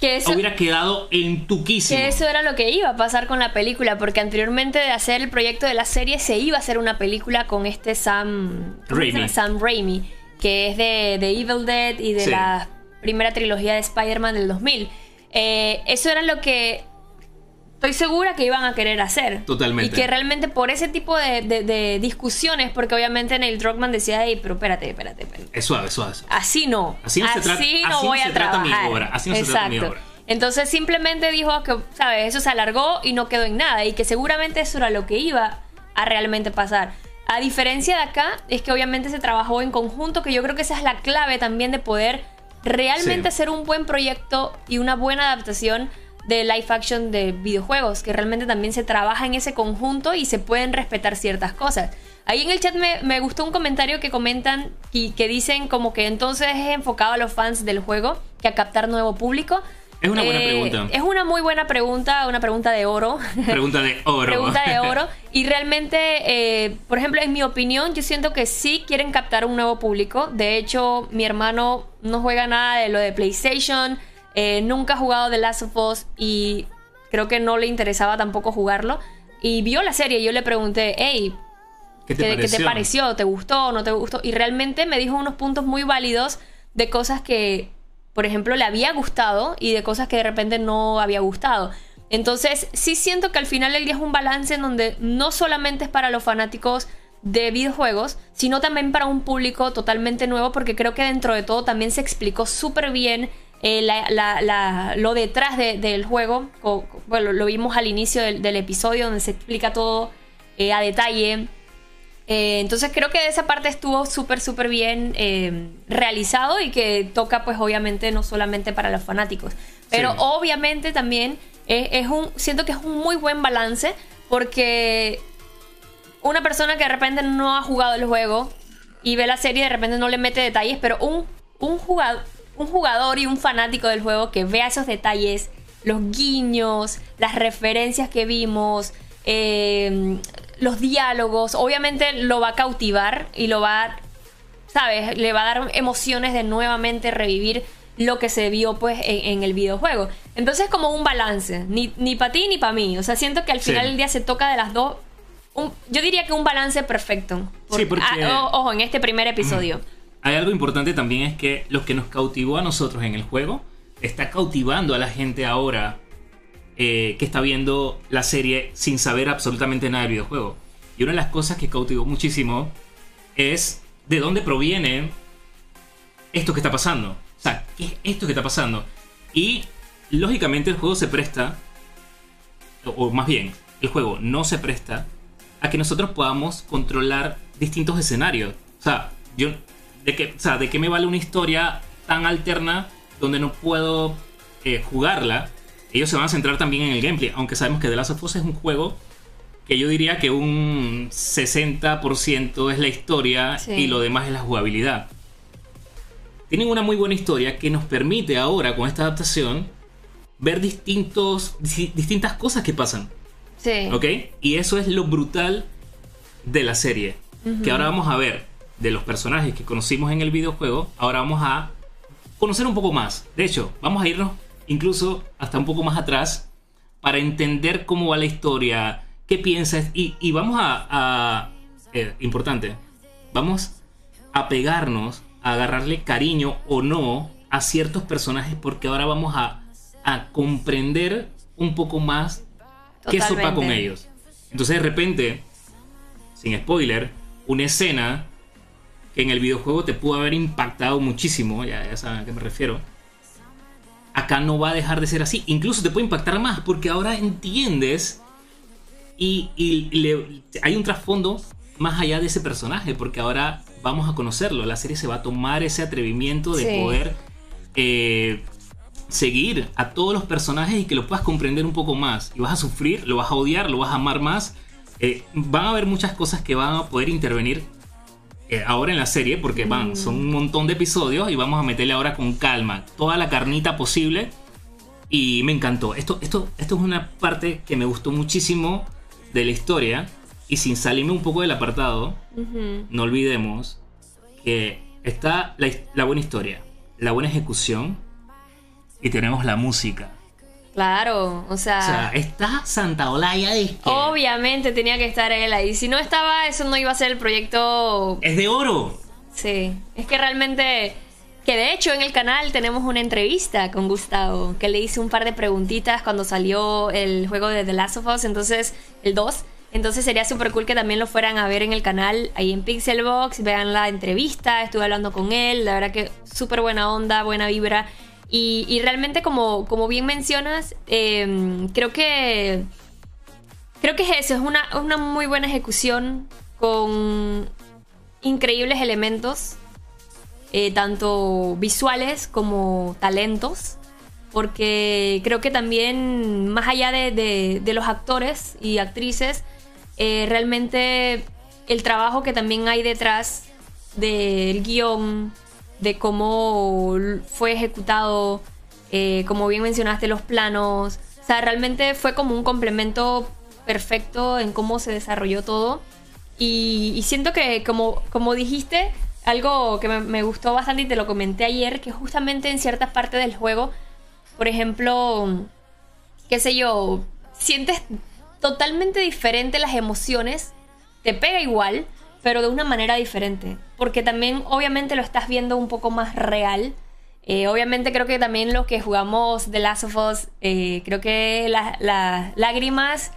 Que eso, hubiera quedado entuquísimo. que eso era lo que iba a pasar con la película, porque anteriormente de hacer el proyecto de la serie se iba a hacer una película con este Sam. Raimi. Sam Raimi, que es de, de Evil Dead y de Sí. la primera trilogía de Spider-Man del 2000. Eh, eso era lo que estoy segura que iban a querer hacer. Totalmente. Y que realmente por ese tipo de, de- de discusiones, porque obviamente Neil Druckmann decía, hey, pero espérate, espérate, espérate. Es suave, suave. suave. Así no. Así no se trata- no así no voy se a trata mi trabajar. obra, así no se trata mi Exacto. obra. Entonces simplemente dijo que, ¿sabes? Eso se alargó y no quedó en nada. Y que seguramente eso era lo que iba a realmente pasar. A diferencia de acá, es que obviamente se trabajó en conjunto, que yo creo que esa es la clave también de poder realmente Sí. hacer un buen proyecto y una buena adaptación de live action de videojuegos, que realmente también se trabaja en ese conjunto y se pueden respetar ciertas cosas. Ahí en el chat me, me gustó un comentario que comentan y que dicen como que entonces es enfocado a los fans del juego que a captar nuevo público. Es una buena Eh, pregunta. Es una muy buena pregunta, una pregunta de oro. Pregunta de oro. Pregunta de oro. Y realmente, eh, por ejemplo, en mi opinión, yo siento que sí quieren captar un nuevo público. De hecho, mi hermano no juega nada de lo de PlayStation. Eh, nunca ha jugado The Last of Us y creo que no le interesaba tampoco jugarlo. Y vio la serie y yo le pregunté, hey, ¿Qué ¿qué, qué te pareció? ¿Te gustó? ¿No te gustó? Y realmente me dijo unos puntos muy válidos de cosas que, por ejemplo, le había gustado y de cosas que de repente no había gustado. Entonces, sí siento que al final del día es un balance en donde no solamente es para los fanáticos de videojuegos, sino también para un público totalmente nuevo, porque creo que dentro de todo también se explicó súper bien eh, la- la- la- lo detrás de- del juego. Bueno, lo vimos al inicio del, del episodio donde se explica todo eh, a detalle. Eh, entonces creo que esa parte estuvo súper, súper bien realizado y que toca pues obviamente no solamente para los fanáticos, pero Sí. obviamente también es un, siento que es un muy buen balance porque una persona que de repente no ha jugado el juego y ve la serie de repente no le mete detalles, pero un, un, jugador, un jugador y un fanático del juego que vea esos detalles, los guiños, las referencias que vimos, eh, los diálogos, obviamente lo va a cautivar y lo va, ¿sabes? Le va a dar emociones de nuevamente revivir lo que se vio pues en, en el videojuego. Entonces como un balance, ni, ni para ti ni para mí. O sea, siento que al final del día se toca de las dos. un- yo diría que un balance perfecto. Sí, porque- ah, o- ojo, en este primer episodio. Hay algo importante también es que lo que nos cautivó a nosotros en el juego está cautivando a la gente ahora eh, que está viendo la serie sin saber absolutamente nada del videojuego. Y una de las cosas que cautivó muchísimo es de dónde proviene esto que está pasando. O sea, ¿qué es esto que está pasando? Y lógicamente el juego se presta, o- o más bien, el juego no se presta a que nosotros podamos controlar distintos escenarios. O sea, yo, ¿de qué, o sea, ¿de qué me vale una historia tan alterna donde no puedo eh, jugarla? Ellos se van a centrar también en el gameplay, aunque sabemos que The Last of Us es un juego que yo diría que un 60% es la historia Sí. y lo demás es la jugabilidad. Tienen una muy buena historia que nos permite ahora con esta adaptación ver distintos, di- distintas cosas que pasan. Sí. ¿Ok? Y eso es lo brutal de la serie. Que ahora vamos a ver de los personajes que conocimos en el videojuego, ahora vamos a conocer un poco más. De hecho, vamos a irnos incluso hasta un poco más atrás para entender cómo va la historia, qué piensas y, y vamos a... a- eh, importante, vamos a pegarnos, a agarrarle cariño o no a ciertos personajes porque ahora vamos a, a comprender un poco más qué sopa con ellos. Entonces de repente, sin spoiler, una escena en el videojuego te pudo haber impactado muchísimo, ya, ya saben a qué me refiero. Acá no va a dejar de ser así. Incluso te puede impactar más porque ahora entiendes y, y le- hay un trasfondo más allá de ese personaje porque ahora vamos a conocerlo. La serie se va a tomar ese atrevimiento de Sí. poder eh, seguir a todos los personajes y que lo puedas comprender un poco más. Y vas a sufrir, lo vas a odiar, lo vas a amar más. Eh, van a haber muchas cosas que van a poder intervenir eh, ahora en la serie, porque van, son un montón de episodios y vamos a meterle ahora con calma toda la carnita posible. Y me encantó. Esto, esto, esto es una parte que me gustó muchísimo de la historia. Y sin salirme un poco del apartado, no olvidemos que está la, la buena historia, la buena ejecución y tenemos la música. Claro, o sea. O sea, está Santa Olaya de Obviamente tenía que estar él ahí. Si no estaba, eso no iba a ser el proyecto. Es de oro. Sí. Es que realmente. Que de hecho en el canal tenemos una entrevista con Gustavo, que le hice un par de preguntitas cuando salió el juego de The Last of Us, entonces, el 2. Entonces sería súper cool que también lo fueran a ver en el canal, ahí en Pixelbox, vean la entrevista, estuve hablando con él, la verdad que súper buena onda, buena vibra. Y, realmente, como, como bien mencionas, em, creo que. Creo que es eso, es una, una muy buena ejecución con increíbles elementos, eh, tanto visuales como talentos, porque creo que también, más allá de, los actores y actrices, eh, realmente el trabajo que también hay detrás del guion, de cómo fue ejecutado, eh, como bien mencionaste, los planos. O sea, realmente fue como un complemento perfecto en cómo se desarrolló todo. Y, siento que, como, como dijiste, algo que me, gustó bastante y te lo comenté ayer, que justamente en ciertas partes del juego, por ejemplo, qué sé yo, sientes totalmente diferente las emociones, te pega igual, pero de una manera diferente. Porque también obviamente lo estás viendo un poco más real. Eh, obviamente creo que también los que jugamos The Last of Us, eh, creo que las lágrimas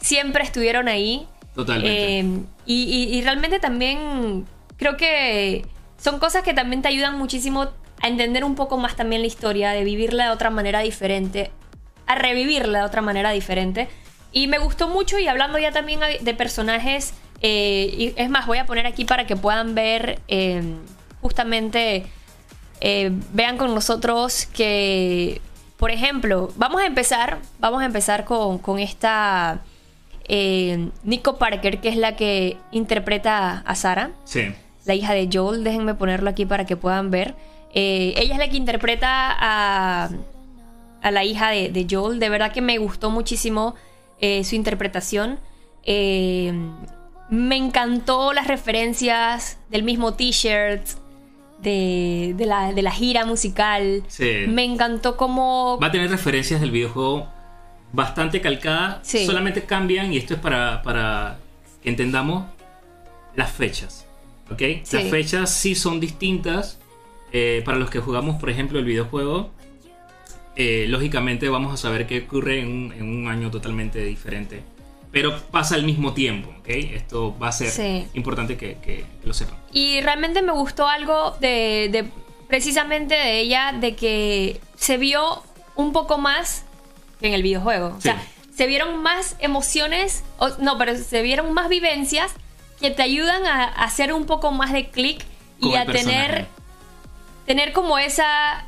siempre estuvieron ahí. Totalmente. Eh, y, realmente también creo que son cosas que también te ayudan muchísimo a entender un poco más también la historia, de vivirla de otra manera diferente, a revivirla de otra manera diferente. Y me gustó mucho y hablando ya también de personajes eh, y es más, voy a poner aquí para que puedan ver em, justamente, eh, vean con nosotros que, por ejemplo, vamos a empezar, vamos a empezar con, con esta eh, Nico Parker, que es la que interpreta a Sara, sí. la hija de Joel. Déjenme ponerlo aquí para que puedan ver. ella es la que interpreta a, a la hija de, de, Joel. De verdad que me gustó muchísimo su interpretación. Eh, me encantó las referencias del mismo t-shirt, de, la, de, la, gira musical. Sí. Me encantó cómo... Va a tener referencias del videojuego bastante calcadas. Solamente cambian, y esto es para, para que entendamos, las fechas. ¿Ok? Las fechas sí son distintas. Eh, para los que jugamos, por ejemplo, el videojuego, eh, lógicamente vamos a saber qué ocurre en un año totalmente diferente pero pasa al mismo tiempo, ¿ok? Esto va a ser importante que, lo sepan. Y realmente me gustó algo de, precisamente de ella, de que se vio un poco más que en el videojuego. O sea, se vieron más emociones, no, pero se vieron más vivencias que te ayudan a, hacer un poco más de clic y a tener, tener como esa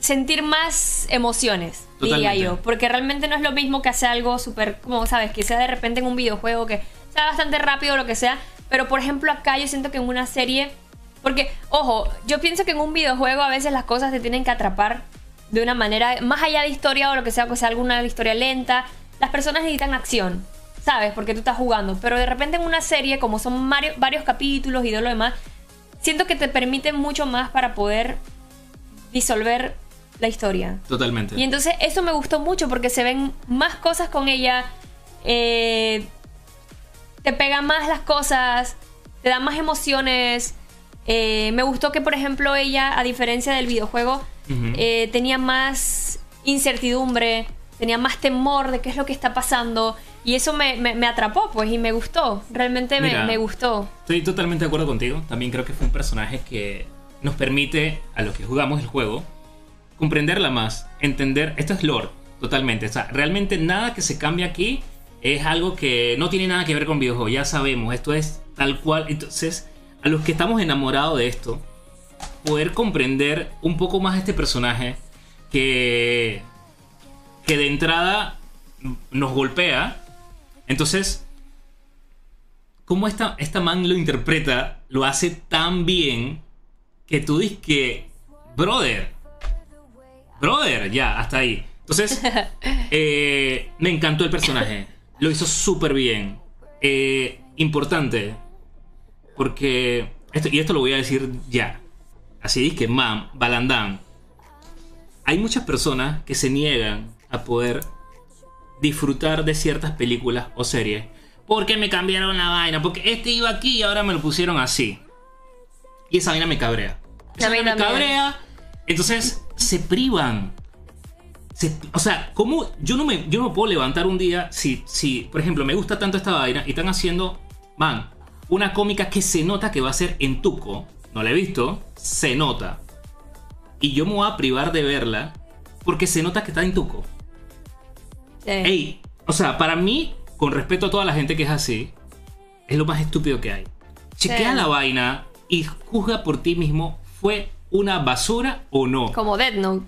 sentir más emociones, diría yo. Porque realmente no es lo mismo que hacer algo súper, como sabes, que sea de repente en un videojuego, que sea bastante rápido o lo que sea. Pero por ejemplo acá yo siento que en una serie... Porque, ojo, yo pienso que en un videojuego a veces las cosas te tienen que atrapar de una manera, más allá de historia o lo que sea, que sea alguna historia lenta, las personas necesitan acción, ¿sabes? Porque tú estás jugando. Pero de repente en una serie, como son varios capítulos y de lo demás, siento que te permiten mucho más para poder disolver la historia. Totalmente. Y entonces eso me gustó mucho porque se ven más cosas con ella, eh, te pegan más las cosas, te dan más emociones. Eh, me gustó que, por ejemplo, ella, a diferencia del videojuego, eh, tenía más incertidumbre, tenía más temor de qué es lo que está pasando. Y eso me, atrapó, pues, y me gustó. Realmente me, me, gustó. Estoy totalmente de acuerdo contigo. También creo que fue un personaje que nos permite, a los que jugamos el juego, comprenderla más, entender, esto es lore, totalmente, o sea, realmente nada que se cambie aquí es algo que no tiene nada que ver con videojuegos, ya sabemos, esto es tal cual, entonces, a los que estamos enamorados de esto, poder comprender un poco más este personaje que, que de entrada nos golpea, entonces, cómo esta, esta man lo interpreta, lo hace tan bien que tú dices que, brother, Brother, ya, hasta ahí. Entonces, eh, me encantó el personaje. Lo hizo súper bien. Eh, importante. Porque. Esto, y esto lo voy a decir ya. Así es que, mam, Balandán. Hay muchas personas que se niegan a poder disfrutar de ciertas películas o series. Porque me cambiaron la vaina. Porque este iba aquí y ahora me lo pusieron así. Y esa vaina me cabrea. Esa vaina me cabrea. Entonces se privan. Se- o sea, ¿cómo? Yo no me, yo no puedo levantar un día si, si, por ejemplo, me gusta tanto esta vaina y están haciendo, man, una cómica que se nota que va a ser en Tuco. No la he visto, se nota. Y yo me voy a privar de verla porque se nota que está en Tuco. Sí. Ey, o sea, para mí, con respeto a toda la gente que es así, es lo más estúpido que hay. Chequea Sí. la vaina y juzga por ti mismo, ¿fue una basura o no? Como Dead Note,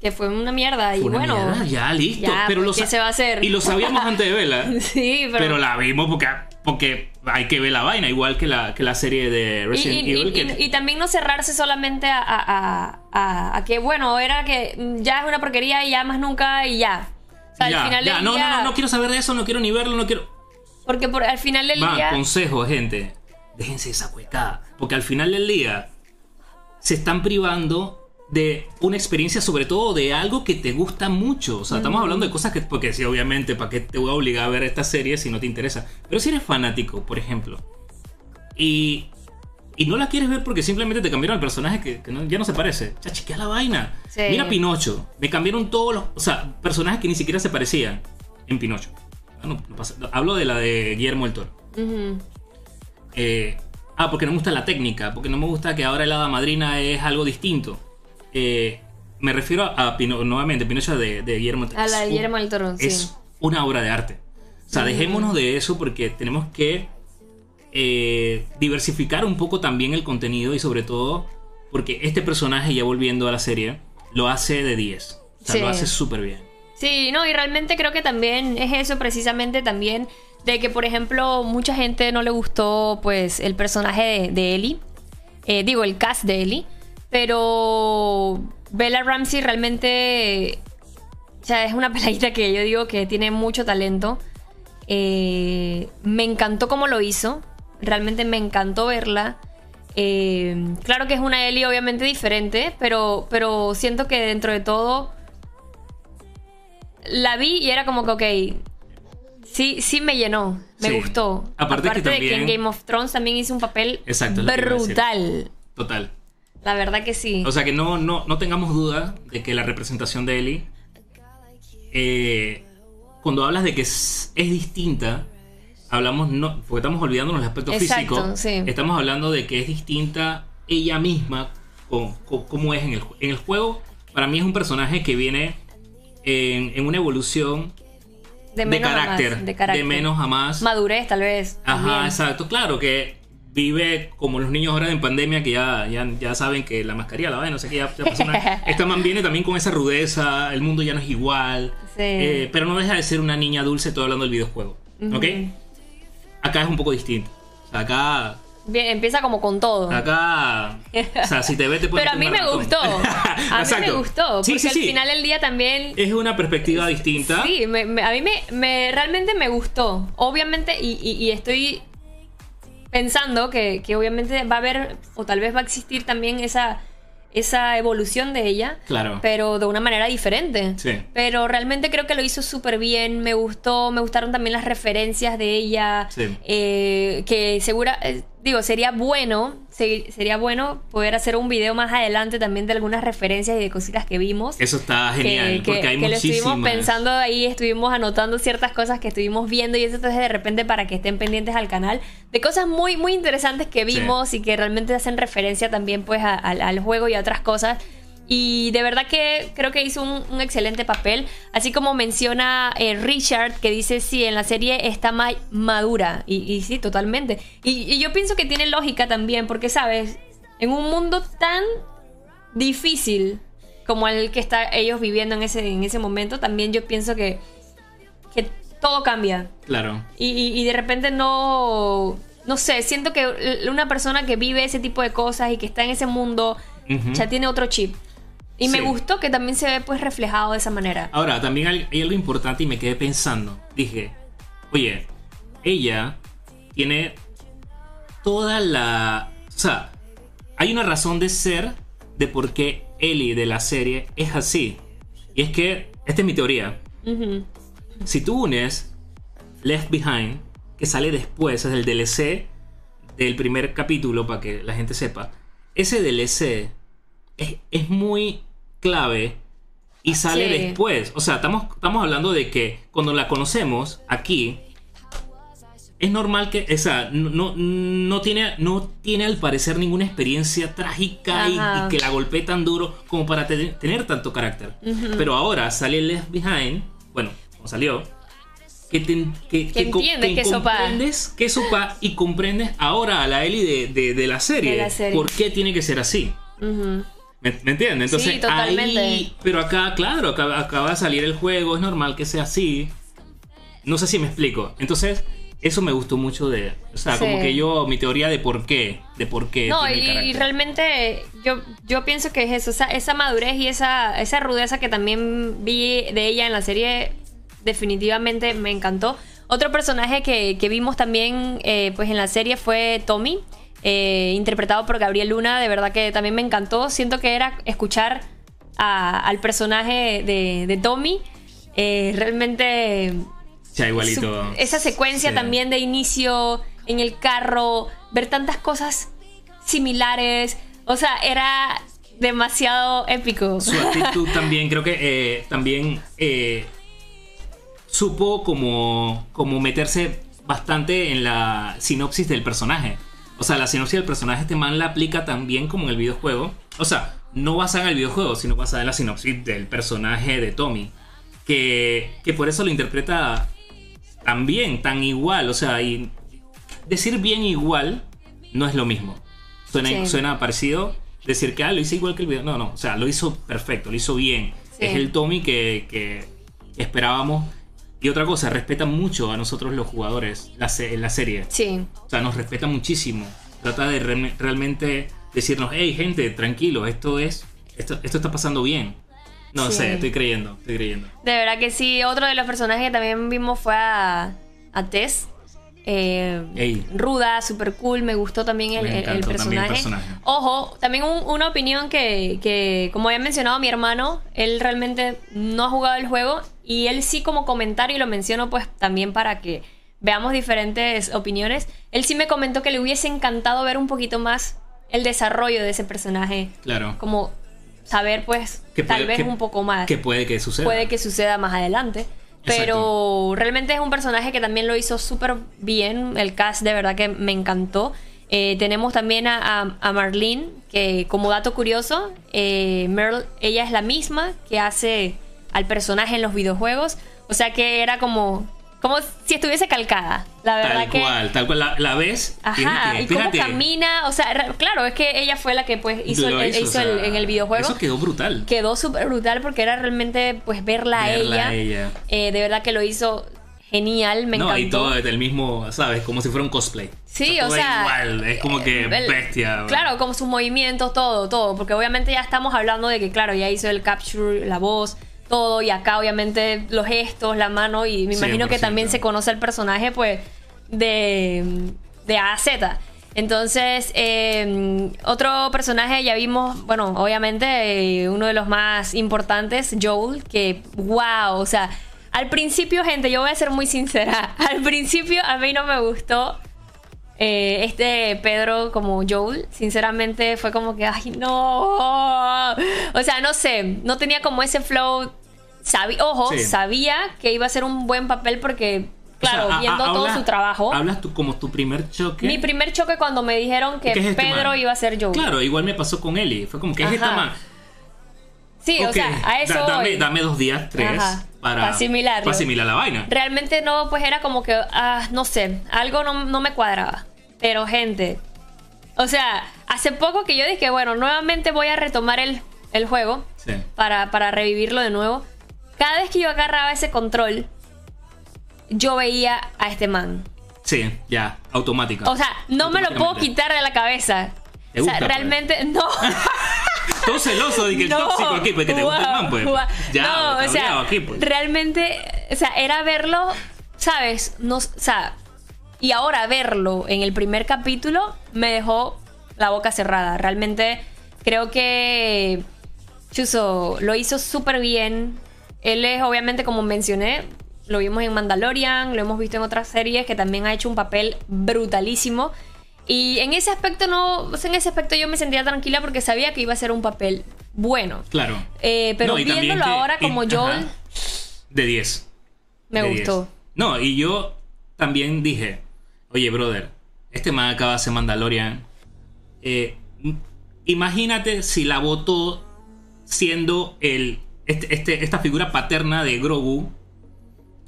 que fue una mierda. Y Fue una bueno. mierda, ya, listo. ya, pero pues, lo ¿qué se va a hacer? Y lo sabíamos antes de verla. Sí, pero. pero... la vimos porque, porque hay que ver la vaina, igual que la, que la serie de y, Resident y- Evil. y- que- y- y también no cerrarse solamente a, a- a- a- a que, bueno, era que ya es una porquería y ya más nunca y ya. O sea, ya, al final ya, del no, día. no, no, no quiero saber de eso, no quiero ni verlo, no quiero. Porque por, al final del Va, día. consejo, gente. Déjense esa cuecada. Porque al final del día se están privando de una experiencia, sobre todo de algo que te gusta mucho. O sea, estamos hablando de cosas que. Porque sí, obviamente, ¿para qué te voy a obligar a ver esta serie si no te interesa? Pero si eres fanático, por ejemplo, y. Y no la quieres ver porque simplemente te cambiaron el personaje que, que no- ya no se parece. Ya chequea la vaina. Sí. Mira Pinocho. Me cambiaron todos los. O sea, personajes que ni siquiera se parecían en Pinocho. Ah, no, no pasa- hablo de la de Guillermo el Toro. Eh, ah, porque no me gusta la técnica, porque no me gusta que ahora el hada madrina es algo distinto. Eh, me refiero a, Pino- nuevamente, Pinocho de, de Guillermo A la de Guillermo del Toro, sí. Es una obra de arte. O sea, dejémonos de eso porque tenemos que eh, diversificar un poco también el contenido y sobre todo porque este personaje, ya volviendo a la serie, lo hace de 10. O sea, Sí. lo hace súper bien. Sí, no, y realmente creo que también es eso precisamente también de que, por ejemplo, mucha gente no le gustó pues el personaje de, de Ellie, Eh, digo, el cast de Ellie, pero Bella Ramsey realmente, o sea, es una peladita que yo digo que tiene mucho talento. Eh, me encantó cómo lo hizo, realmente me encantó verla. Eh, claro que es una Ellie obviamente diferente, pero, pero siento que dentro de todo la vi y era como que, ok, sí, sí me llenó, me Sí. gustó. Aparte que de que en Game of Thrones también hizo un papel Exacto, brutal. Total. La verdad que sí. O sea que no, no, no tengamos duda de que la representación de Ellie, eh, cuando hablas de que es, es distinta, hablamos, no, porque estamos olvidándonos del aspecto Exacto, físico, sí. estamos hablando de que es distinta ella misma cómo es en el, en el juego. Para mí es un personaje que viene en, en una evolución de, menos a más, carácter, de carácter. de menos a más. Madurez, tal vez. Ajá, también. exacto. Claro que vive como los niños ahora en pandemia que ya, ya, ya saben que la mascarilla, la vaina, no sé qué, ya, ya pasó una- Esta man viene también con esa rudeza, el mundo ya no es igual. Sí. Eh, pero no deja de ser una niña dulce, estoy hablando del videojuego. ¿Ok? Acá es un poco distinto. O sea, acá. Bien, empieza como con todo. Acá. O sea, si te ves, te puedes Pero a mí me gustó. A mí me gustó. Sí, porque sí, al final del día también. Es una perspectiva distinta. Sí, me- me- a mí me, me- realmente me gustó. Obviamente, y, y- y estoy pensando que, que obviamente va a haber, o tal vez va a existir también esa, esa evolución de ella. Claro. Pero de una manera diferente. Sí. Pero realmente creo que lo hizo súper bien. Me gustó, me gustaron también las referencias de ella. Sí. Eh, que segura, eh, digo, sería bueno, se- sería bueno poder hacer un video más adelante también de algunas referencias y de cositas que vimos. Eso está Que- genial. que, porque hay que lo estuvimos muchísimas. pensando ahí, estuvimos anotando ciertas cosas que estuvimos viendo y eso entonces de repente para que estén pendientes al canal de cosas muy muy interesantes que vimos y que realmente hacen referencia también pues a- al- al juego y a otras cosas. Y de verdad que creo que hizo un, un excelente papel. Así como menciona eh, Richard, que dice, sí, en la serie está más madura. Y, y sí, totalmente. Y, y yo pienso que tiene lógica también, porque, ¿sabes? En un mundo tan difícil como el que está ellos viviendo en ese, en ese momento, también yo pienso que, que todo cambia. Claro. Y, de repente no. No sé, siento que una persona que vive ese tipo de cosas y que está en ese mundo ya tiene otro chip. Y me gustó que también se ve pues reflejado de esa manera. Ahora, también hay, hay algo importante y me quedé pensando. Dije, oye, ella tiene toda la... O sea, hay una razón de ser de por qué Ellie de la serie es así. Y es que, esta es mi teoría. Si tú unes Left Behind, que sale después, es el DLC del primer capítulo, para que la gente sepa, ese DLC es, es muy clave y sale Sí. después. O sea, estamos, estamos hablando de que cuando la conocemos aquí, es normal que, o sea, no, no, tiene, no tiene al parecer ninguna experiencia trágica y, y que la golpee tan duro como para te- tener tanto carácter. Pero ahora sale Left Behind, bueno, como salió, que, te- que, Que entiendes que pa- comprendes que eso pa y comprendes ahora a la Ellie de, de- de la serie, De la serie. por qué tiene que ser así. Ujú. ¿Me, me entiendes? Entonces, Sí, totalmente. ahí- pero acá, claro, acaba, acaba de salir el juego, es normal que sea así. No sé si me explico. Entonces, eso me gustó mucho de. O sea, Sí. como que yo, mi teoría de por qué. De por qué. No, y, y realmente yo, yo pienso que es eso, esa, esa madurez y esa, esa rudeza que también vi de ella en la serie, definitivamente me encantó. Otro personaje que, que vimos también eh, pues en la serie fue Tommy, eh, interpretado por Gabriel Luna, de verdad que también me encantó. Siento que era escuchar a- al personaje de, de Tommy. eh, realmente igualito. su- esa secuencia Sí. también de inicio en el carro, ver tantas cosas similares, o sea, era demasiado épico. Su actitud también, creo que eh, también eh, supo como, como meterse bastante en la sinopsis del personaje. O sea, la sinopsis del personaje este man la aplica también como en el videojuego. O sea, no basada en el videojuego, sino basada en la sinopsis del personaje de Tommy. Que, que por eso lo interpreta tan bien, tan igual. O sea, y decir bien igual no es lo mismo. Suena, Sí. suena parecido. Decir que ah, lo hice igual que el video. No, no. O sea, lo hizo perfecto, lo hizo bien. Sí. Es el Tommy que, que esperábamos. Y otra cosa, respeta mucho a nosotros los jugadores la en la serie. Sí, O sea, nos respeta muchísimo. Trata de re- realmente decirnos, hey gente, tranquilo, esto es. Esto, esto está pasando bien. No Sí. sé, estoy creyendo, estoy creyendo. de verdad que sí. Otro de los personajes que también vimos fue a, a Tess. Eh, ruda, super cool, me gustó también el, Me el- el encantó también personaje. el personaje. Ojo, también un- una opinión que, que, como había mencionado mi hermano, él realmente no ha jugado el juego y él sí como comentario, y lo menciono pues también para que veamos diferentes opiniones, él sí me comentó que le hubiese encantado ver un poquito más el desarrollo de ese personaje, Claro. como saber pues Que tal vez que- un poco más Que puede que suceda. puede que suceda más adelante. Pero realmente es un personaje que también lo hizo súper bien. El cast de verdad que me encantó. Eh, tenemos también a, a- a Marlene, que como dato curioso, eh, Merle, ella es la misma que hace al personaje en los videojuegos. O sea que era como, como si estuviese calcada. La verdad Tal que... cual, tal cual. La, la ves. Ajá, que- y cómo camina, o sea, claro, es que ella fue la que pues hizo, el, hizo o sea, el- en el videojuego Eso quedó brutal. quedó súper brutal porque era realmente pues verla, a ella. ella. Eh, de verdad que lo hizo genial, me no, encantó. y todo del mismo, ¿sabes? Como si fuera un cosplay. Sí, todo o sea, Igual, es como que el- bestia. Claro, como sus movimientos, todo, todo. Porque obviamente ya estamos hablando de que, claro, ya hizo el capture, la voz, todo. Y acá, obviamente, los gestos, la mano. Y me imagino que 100%. también se conoce el personaje, pues, de, de A a Z. Entonces, eh, otro personaje ya vimos, bueno, obviamente, eh, uno de los más importantes, Joel, que, wow, o sea, al principio, gente, yo voy a ser muy sincera, al principio a mí no me gustó eh, este Pedro como Joel, sinceramente fue como que, ay, no. O sea, no sé, no tenía como ese flow. Sabi Ojo, Sí. sabía que iba a ser un buen papel porque, O sea, claro, a- a- viendo todo hablas- su trabajo. Hablas tú como tu primer choque. Mi primer choque cuando me dijeron que ¿Qué es este Pedro man? iba a ser Joel. Claro, igual me pasó con Eli. Fue como que es esta man. Sí, o sea, a eso da- dame, voy. dame dos días, tres, Ajá, para, para asimilarlo. para asimilar la vaina. Realmente no, pues era como que, ah, no sé, algo no, no me cuadraba. Pero gente, o sea, hace poco que yo dije, bueno, nuevamente voy a retomar el, el juego Sí. para, para revivirlo de nuevo. Cada vez que yo agarraba ese control, yo veía a este man. Sí, ya, automática. O sea, no me lo puedo quitar de la cabeza. ¿Te o sea, gusta, pues? realmente, no. Todo celoso de que el No, tóxico aquí, pues que te gusta el man, pues. Ya, no, o sea, aquí, pues. realmente, o sea, era verlo, ¿sabes? No, o sea, Y ahora verlo en el primer capítulo me dejó la boca cerrada. Realmente creo que Chuso lo hizo súper bien. Él es, obviamente, como mencioné, lo vimos en Mandalorian, lo hemos visto en otras series, que también ha hecho un papel brutalísimo. Y en ese aspecto no, en ese aspecto yo me sentía tranquila porque sabía que iba a ser un papel bueno. Claro. Eh, pero viéndolo ahora como Joel... de 10. Me gustó. No, y yo también dije, oye, brother, este man acaba de ser Mandalorian. Eh, imagínate si la votó siendo el, este, este, esta figura paterna de Grogu.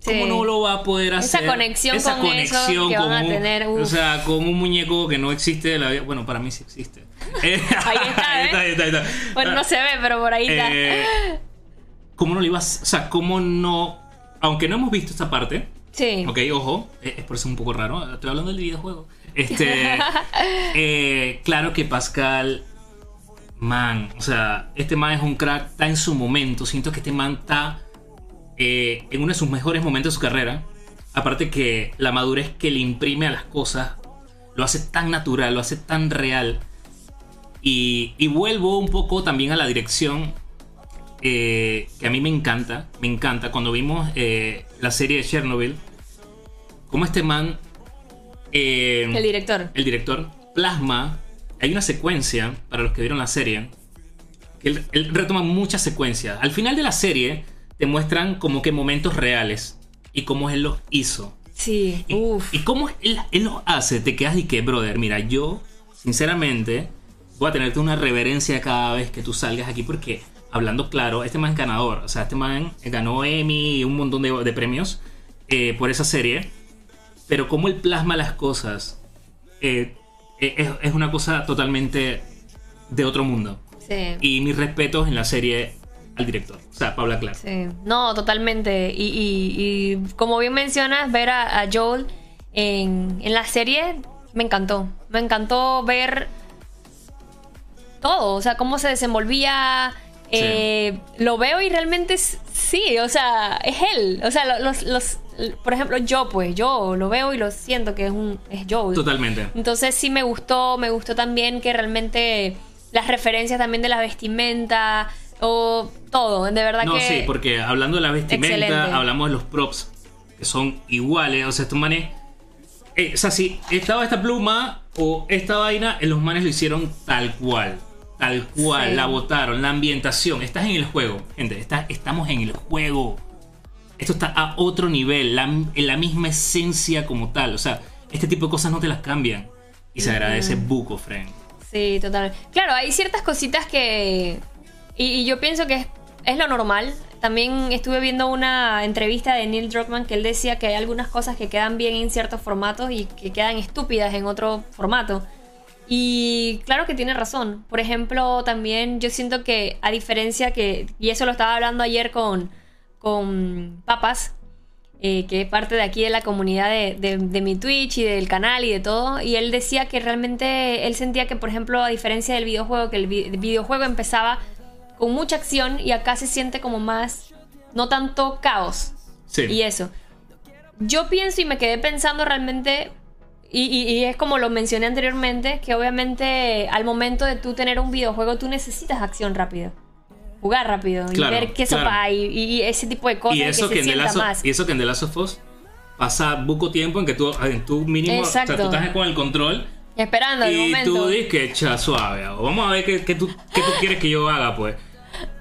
¿Cómo no lo va a poder hacer? Esa conexión esa con conexión que van a tener. O sea, con un muñeco que no existe de la vida. Bueno, para mí sí existe. ahí, está, ¿eh? ahí, está, ahí, está, Bueno, no se ve, pero por ahí está. Eh, ¿Cómo no lo ibas? O sea, ¿cómo no? Aunque no hemos visto esta parte. Sí. Ok, ojo. Es por eso un poco raro. Estoy hablando del videojuego. Este. eh, claro que Pascal man, o sea, este man es un crack, está en su momento. Siento que este man está eh, en uno de sus mejores momentos de su carrera. Aparte que la madurez que le imprime a las cosas lo hace tan natural, lo hace tan real. Y, vuelvo un poco también a la dirección eh, que a mí me encanta. Me encanta cuando vimos eh, la serie de Chernobyl. Como este man... el director. El director plasma hay una secuencia, para los que vieron la serie, que él, retoma muchas secuencias. Al final de la serie te muestran como que momentos reales y cómo él los hizo. Sí, y, y cómo él, él los hace, te quedas y que, brother, mira, yo, sinceramente, voy a tenerte una reverencia cada vez que tú salgas aquí porque, hablando claro, este man es ganador. O sea, este man ganó Emmy y un montón de, premios eh, por esa serie. Pero cómo él plasma las cosas, eh, eh, es, una cosa totalmente de otro mundo. Sí. Y mis respetos en la serie al director, o sea, Paula Clark. Sí, no, totalmente. Y, como bien mencionas, ver a, Joel en, la serie me encantó. Me encantó ver todo, o sea, cómo se desenvolvía. Eh, lo veo y realmente sí, o sea, es él. O sea, los, por ejemplo, yo pues, yo lo veo y lo siento que es un es Joe. Totalmente. Entonces sí me gustó, me gustó también que realmente las referencias también de la vestimenta o todo, de verdad que No, sí, porque hablando de la vestimenta, hablamos de los props que son iguales, o sea, estos manes eh, o sea, si estaba esta pluma o esta vaina, los manes lo hicieron tal cual. Tal cual, la botaron, la ambientación. Estás en el juego, gente. Está, estamos en el juego esto está a otro nivel, la, en la misma esencia como tal. O sea, este tipo de cosas no te las cambian. Y se agradece buco, friend. Sí, total. Claro, hay ciertas cositas que. Y, yo pienso que es, lo normal. También estuve viendo una entrevista de Neil Druckmann que él decía que hay algunas cosas que quedan bien en ciertos formatos y que quedan estúpidas en otro formato. Y claro que tiene razón. Por ejemplo, también yo siento que, a diferencia que. Y eso lo estaba hablando ayer con con Papas, eh, que es parte de aquí de la comunidad de, mi Twitch y del canal y de todo. Y él decía que realmente él sentía que, por ejemplo, a diferencia del videojuego, que el, videojuego empezaba con mucha acción y acá se siente como más, no tanto caos. Sí. Y eso. Yo pienso y me quedé pensando realmente, y, y, es como lo mencioné anteriormente, que obviamente al momento de tú tener un videojuego tú necesitas acción rápida jugar rápido y ver qué sopa hay y, ese tipo de cosas y eso que, se más. Y eso que en The Last of Us pasa poco tiempo en que tú, en tu mínimo, o sea, tú estás con el control esperando el momento. Y tú dices que echa suave. Vamos a ver qué, qué, tú, qué tú quieres que yo haga, pues.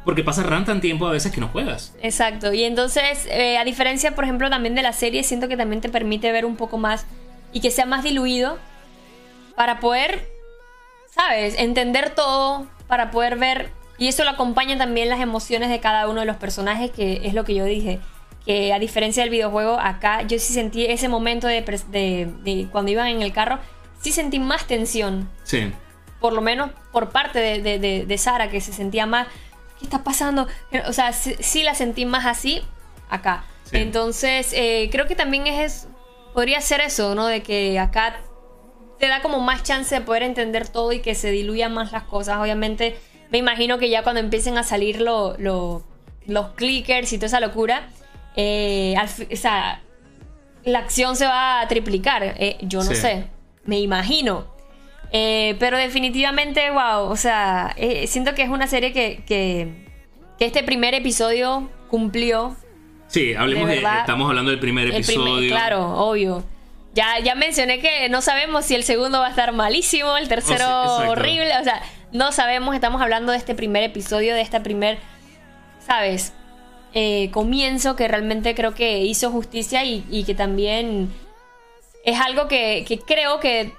Porque pasa ran tan tiempo a veces que no juegas. Exacto. Y entonces, eh, a diferencia, por ejemplo, también de la serie, siento que también te permite ver un poco más y que sea más diluido para poder, ¿sabes? Entender todo, para poder ver y eso lo acompaña también las emociones de cada uno de los personajes, que es lo que yo dije. Que a diferencia del videojuego, acá yo sí sentí ese momento de, de, cuando iban en el carro, sí sentí más tensión. Sí. Por lo menos por parte de, de Sara, que se sentía más. ¿Qué está pasando? O sea, sí, la sentí más así acá. Entonces, eh, creo que también es. Podría ser eso, ¿no? De que acá te da como más chance de poder entender todo y que se diluyan más las cosas. Obviamente me imagino que ya cuando empiecen a salir los clickers y toda esa locura, eh, o sea, la acción se va a triplicar. Eh, yo no Sí. sé, me imagino. Eh, pero definitivamente, wow, o sea, siento que es una serie que, que, que este primer episodio cumplió. Sí, hablemos De estamos hablando del primer episodio. primer, claro, obvio. Ya, ya mencioné que no sabemos si el segundo va a estar malísimo, el tercero Oh, sí, horrible, o sea, no sabemos, estamos hablando de este primer episodio, de esta primer, ¿sabes? Eh, comienzo que realmente creo que hizo justicia y, y que también es algo que, que creo que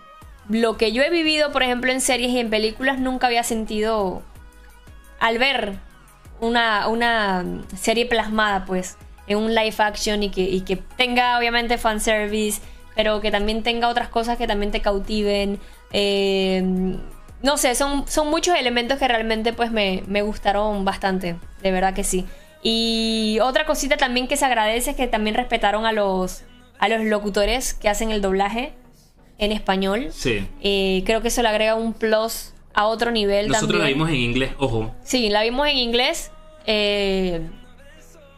lo que yo he vivido, por ejemplo, en series y en películas, nunca había sentido al ver una, una serie plasmada, pues, en un live action y que, y que tenga, obviamente, fanservice, pero que también tenga otras cosas que también te cautiven. Eh, no sé, son, son muchos elementos que realmente, pues, me, me gustaron bastante, de verdad que sí. Y otra cosita también que se agradece es que también respetaron a los, a los locutores que hacen el doblaje en español. Sí. Eh, creo que eso le agrega un plus a otro nivel Nosotros la vimos en inglés, ojo. Sí, la vimos en inglés. eh,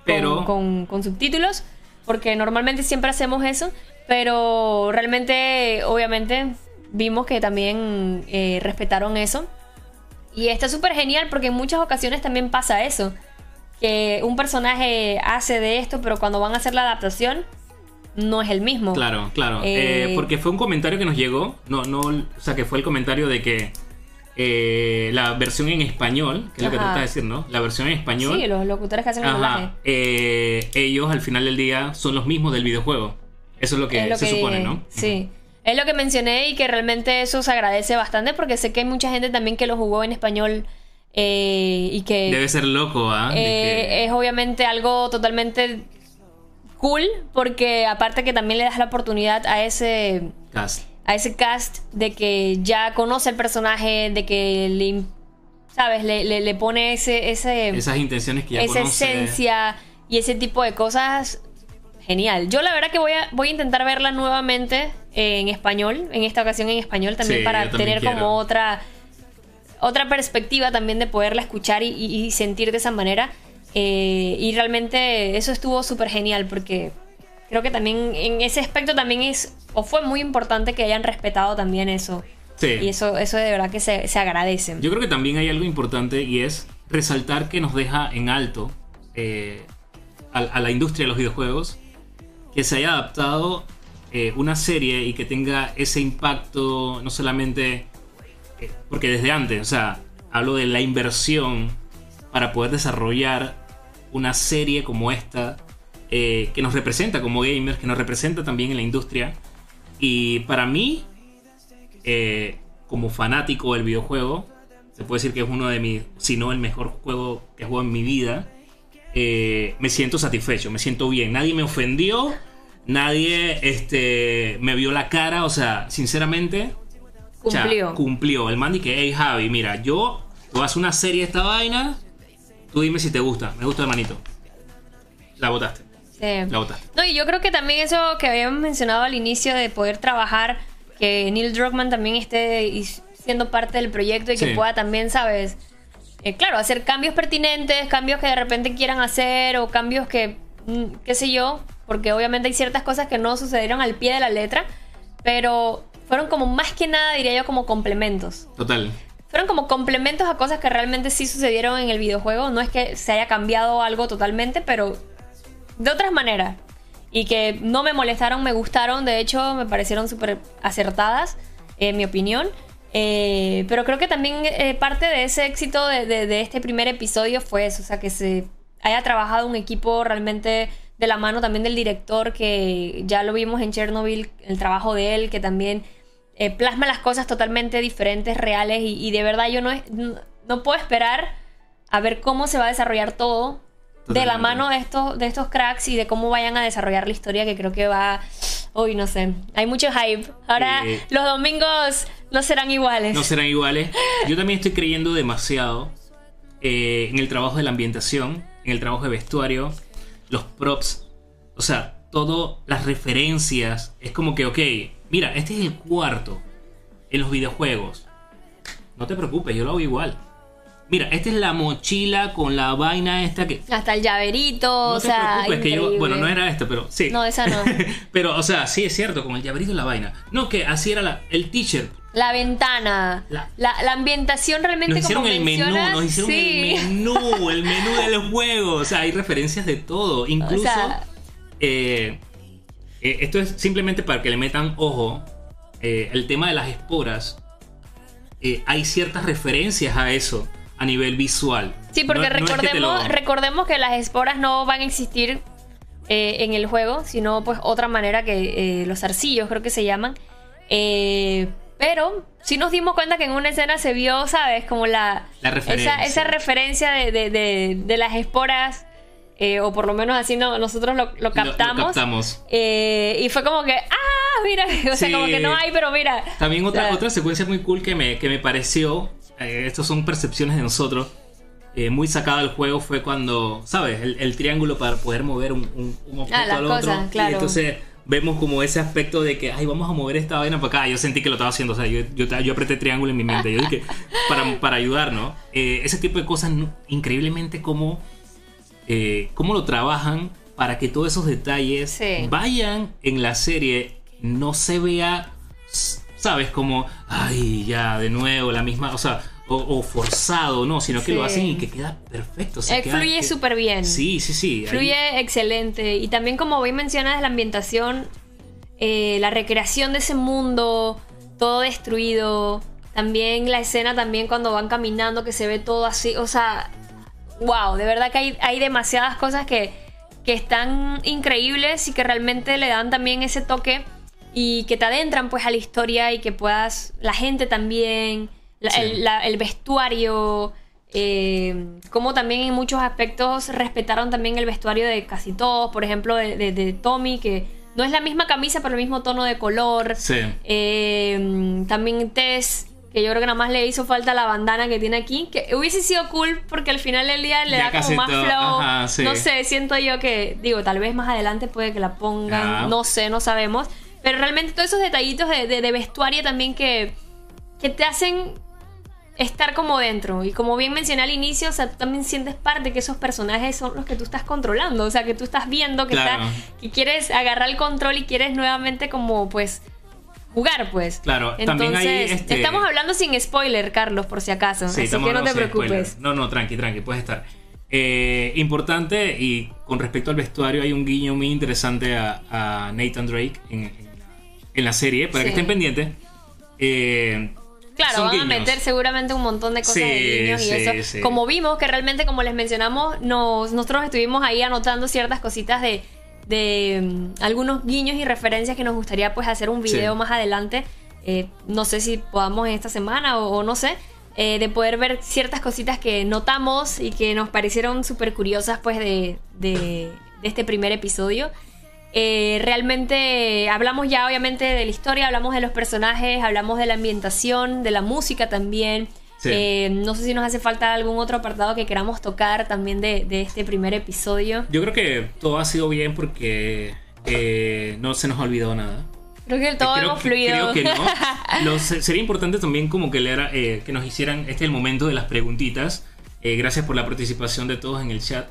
Pero- Con, con- con subtítulos. Porque normalmente siempre hacemos eso. Pero realmente, obviamente, vimos que también eh, respetaron eso. Y está súper genial porque en muchas ocasiones también pasa eso. Que un personaje hace de esto, pero cuando van a hacer la adaptación, no es el mismo. Claro, claro. Eh, Eh, porque fue un comentario que nos llegó. No, no, o sea, que fue el comentario de que eh, la versión en español, que es lo que tratas de decir, ¿no? La versión en español. Sí, los locutores que hacen el doblaje. Eh, ellos al final del día son los mismos del videojuego. Eso es lo que es lo se que supone, ¿no? Sí. Es lo que mencioné y que realmente eso se agradece bastante porque sé que hay mucha gente también que lo jugó en español eh, y que Debe ser loco, ¿ah? Eh, que- es obviamente algo totalmente cool porque aparte que también le das la oportunidad a ese Cast. A ese cast de que ya conoce el personaje, de que le sabes, le, le- le pone ese ese Esas intenciones que ya esa conoce. esencia y ese tipo de cosas genial. Yo la verdad que voy a, voy a intentar verla nuevamente en español, en esta ocasión en español también Sí, para también tener quiero. como otra otra perspectiva también de poderla escuchar y sentir de esa manera. Eh, y realmente eso estuvo súper genial porque creo que también en ese aspecto también es o fue muy importante que hayan respetado también eso. Sí. Y eso, eso de verdad que se, se agradece. Yo creo que también hay algo importante y es resaltar que nos deja en alto eh, a, a la industria de los videojuegos que se haya adaptado eh, una serie y que tenga ese impacto no solamente eh, porque desde antes, o sea, hablo de la inversión para poder desarrollar una serie como esta eh, que nos representa como gamers, que nos representa también en la industria y para mí eh, como fanático del videojuego, se puede decir que es uno de mis, si no el mejor juego que he jugado en mi vida, eh, me siento satisfecho, me siento bien. Nadie me ofendió, nadie este, me vio la cara, o sea, sinceramente, o sea, Cumplió. cumplió. El man dice que, hey Javi, mira, yo tú haces una serie de esta vaina, tú dime si te gusta, me gusta hermanito. La votaste, La votaste. No, y yo creo que también eso que habíamos mencionado al inicio de poder trabajar, que Neil Druckmann también esté siendo parte del proyecto y que Sí. pueda también, ¿sabes? Eh, claro, hacer cambios pertinentes, cambios que de repente quieran hacer o cambios que, mm, qué sé yo, porque obviamente hay ciertas cosas que no sucedieron al pie de la letra, pero fueron como más que nada, diría yo, como complementos. Total. Fueron como complementos a cosas que realmente sí sucedieron en el videojuego. No es que se haya cambiado algo totalmente, pero de otras maneras. Y que no me molestaron, me gustaron. De hecho, me parecieron súper acertadas, en mi opinión. Eh, pero creo que también eh, parte de ese éxito de, este primer episodio fue eso. O sea, que se haya trabajado un equipo realmente de la mano también del director, que ya lo vimos en Chernobyl, el trabajo de él, que también eh, plasma las cosas totalmente diferentes, reales. Y, y de verdad yo no, no puedo esperar a ver cómo se va a desarrollar todo de la mano de estos, de estos cracks y de cómo vayan a desarrollar la historia, que creo que va. Uy, no sé. Hay mucho hype. Ahora Eh, los domingos no serán iguales. no serán iguales. Yo también estoy creyendo demasiado eh, en el trabajo de la ambientación, en el trabajo de vestuario, los props, o sea, todas las referencias. Es como que, ok, mira, este es el cuarto en los videojuegos. No te preocupes, yo lo hago igual. Mira, esta es la mochila con la vaina esta que. Hasta el llaverito, No o te sea. preocupes, que yo. Bueno, no era esto, pero sí. No, esa no. pero, o sea, sí es cierto, con el llaverito y la vaina. No, que así era la, el teacher. La ventana. La- La, la ambientación realmente Nos hicieron como el menú, nos hicieron sí. el menú, el menú del juego. O sea, hay referencias de todo. Incluso. sea- eh, eh, esto es simplemente para que le metan ojo. eh, el tema de las esporas. hay ciertas referencias a eso a nivel visual. Sí, porque No- no es que recordemos, lo- recordemos que las esporas no van a existir eh, en el juego, sino pues otra manera que eh, los arcillos creo que se llaman. Eh, pero sí nos dimos cuenta que en una escena se vio, ¿sabes? Como la, La referencia. Esa, esa referencia de, de- de- de las esporas, eh, o por lo menos así no, nosotros lo, lo lo captamos. captamos. Eh, y fue como que, ah, mira, o sea, como que no hay, pero mira. También otra, O sea, otra secuencia muy cool que me, que me pareció, eh, estos son percepciones de nosotros, eh, muy sacada del juego fue cuando, ¿sabes? El, el triángulo para poder mover un, un, un objeto Ah, las al otro. cosas, claro. Y entonces vemos como ese aspecto de que, ay, vamos a mover esta vaina para acá. Yo sentí que lo estaba haciendo, o sea, yo, yo, yo apreté triángulo en mi mente. Yo dije, para, para ayudar, ¿no? Eh, ese tipo de cosas, no- increíblemente como, eh, cómo lo trabajan para que todos esos detalles Sí. vayan en la serie, no se vea, ¿sabes? Como, ay, ya, de nuevo, la misma, o sea, o, o forzado, no, sino que Sí. lo hacen y que queda perfecto. o sea, eh, queda- fluye que- súper bien. Sí, sí, sí. ahí- Fluye excelente. Y también, como bien mencionas, la ambientación, eh, la recreación de ese mundo, todo destruido. También la escena, también cuando van caminando, que se ve todo así. O sea, wow, de verdad que hay, hay demasiadas cosas que, que están increíbles y que realmente le dan también ese toque y que te adentran pues a la historia y que puedas, la gente también, la- Sí. el, la- el vestuario, eh, como también en muchos aspectos respetaron también el vestuario de casi todos, por ejemplo de, de- de Tommy, que no es la misma camisa pero el mismo tono de color. Sí. Eh, también Tess, que yo creo que nada más le hizo falta la bandana que tiene aquí, que hubiese sido cool porque al final del día le Ya da como más todo, flow. ajá, sí. No sé, siento yo que, digo, tal vez más adelante puede que la pongan, Ah. no sé, no sabemos. Pero realmente todos esos detallitos de, de- de vestuario también que, que te hacen estar como dentro. Y como bien mencioné al inicio, o sea, tú también sientes parte que esos personajes son los que tú estás controlando. O sea, que tú estás viendo que, Claro. está- que quieres agarrar el control y quieres nuevamente como pues jugar pues. Claro, Entonces, también hay, este- estamos hablando sin spoiler, Carlos, por si acaso. Sí, así que no te preocupes. spoiler. No, no, tranqui, tranqui, puedes estar. Eh, importante y con respecto al vestuario hay un guiño muy interesante a, a Nathan Drake en, en la, serie, para que estén pendientes. Eh, Claro, van a meter seguramente un montón de cosas Sí, de guiños y eso. sí. Como vimos que realmente, como les mencionamos, nos, nosotros estuvimos ahí anotando ciertas cositas de, de mm, algunos guiños y referencias que nos gustaría pues hacer un video más adelante. Eh, no sé si podamos en esta semana o, o no sé. eh, de poder ver ciertas cositas que notamos y que nos parecieron súper curiosas pues de, de- de este primer episodio. Eh, realmente hablamos ya obviamente de la historia, hablamos de los personajes, hablamos de la ambientación, de la música también. Sí. Eh, no sé si nos hace falta algún otro apartado que queramos tocar también de, de este primer episodio. yo creo que todo ha sido bien porque eh, no se nos ha olvidado nada. Creo que todo creo, hemos que- fluido. creo que no. Sería importante también como que, leer, eh, que nos hicieran, este es el momento de las preguntitas. Eh, gracias por la participación de todos en el chat.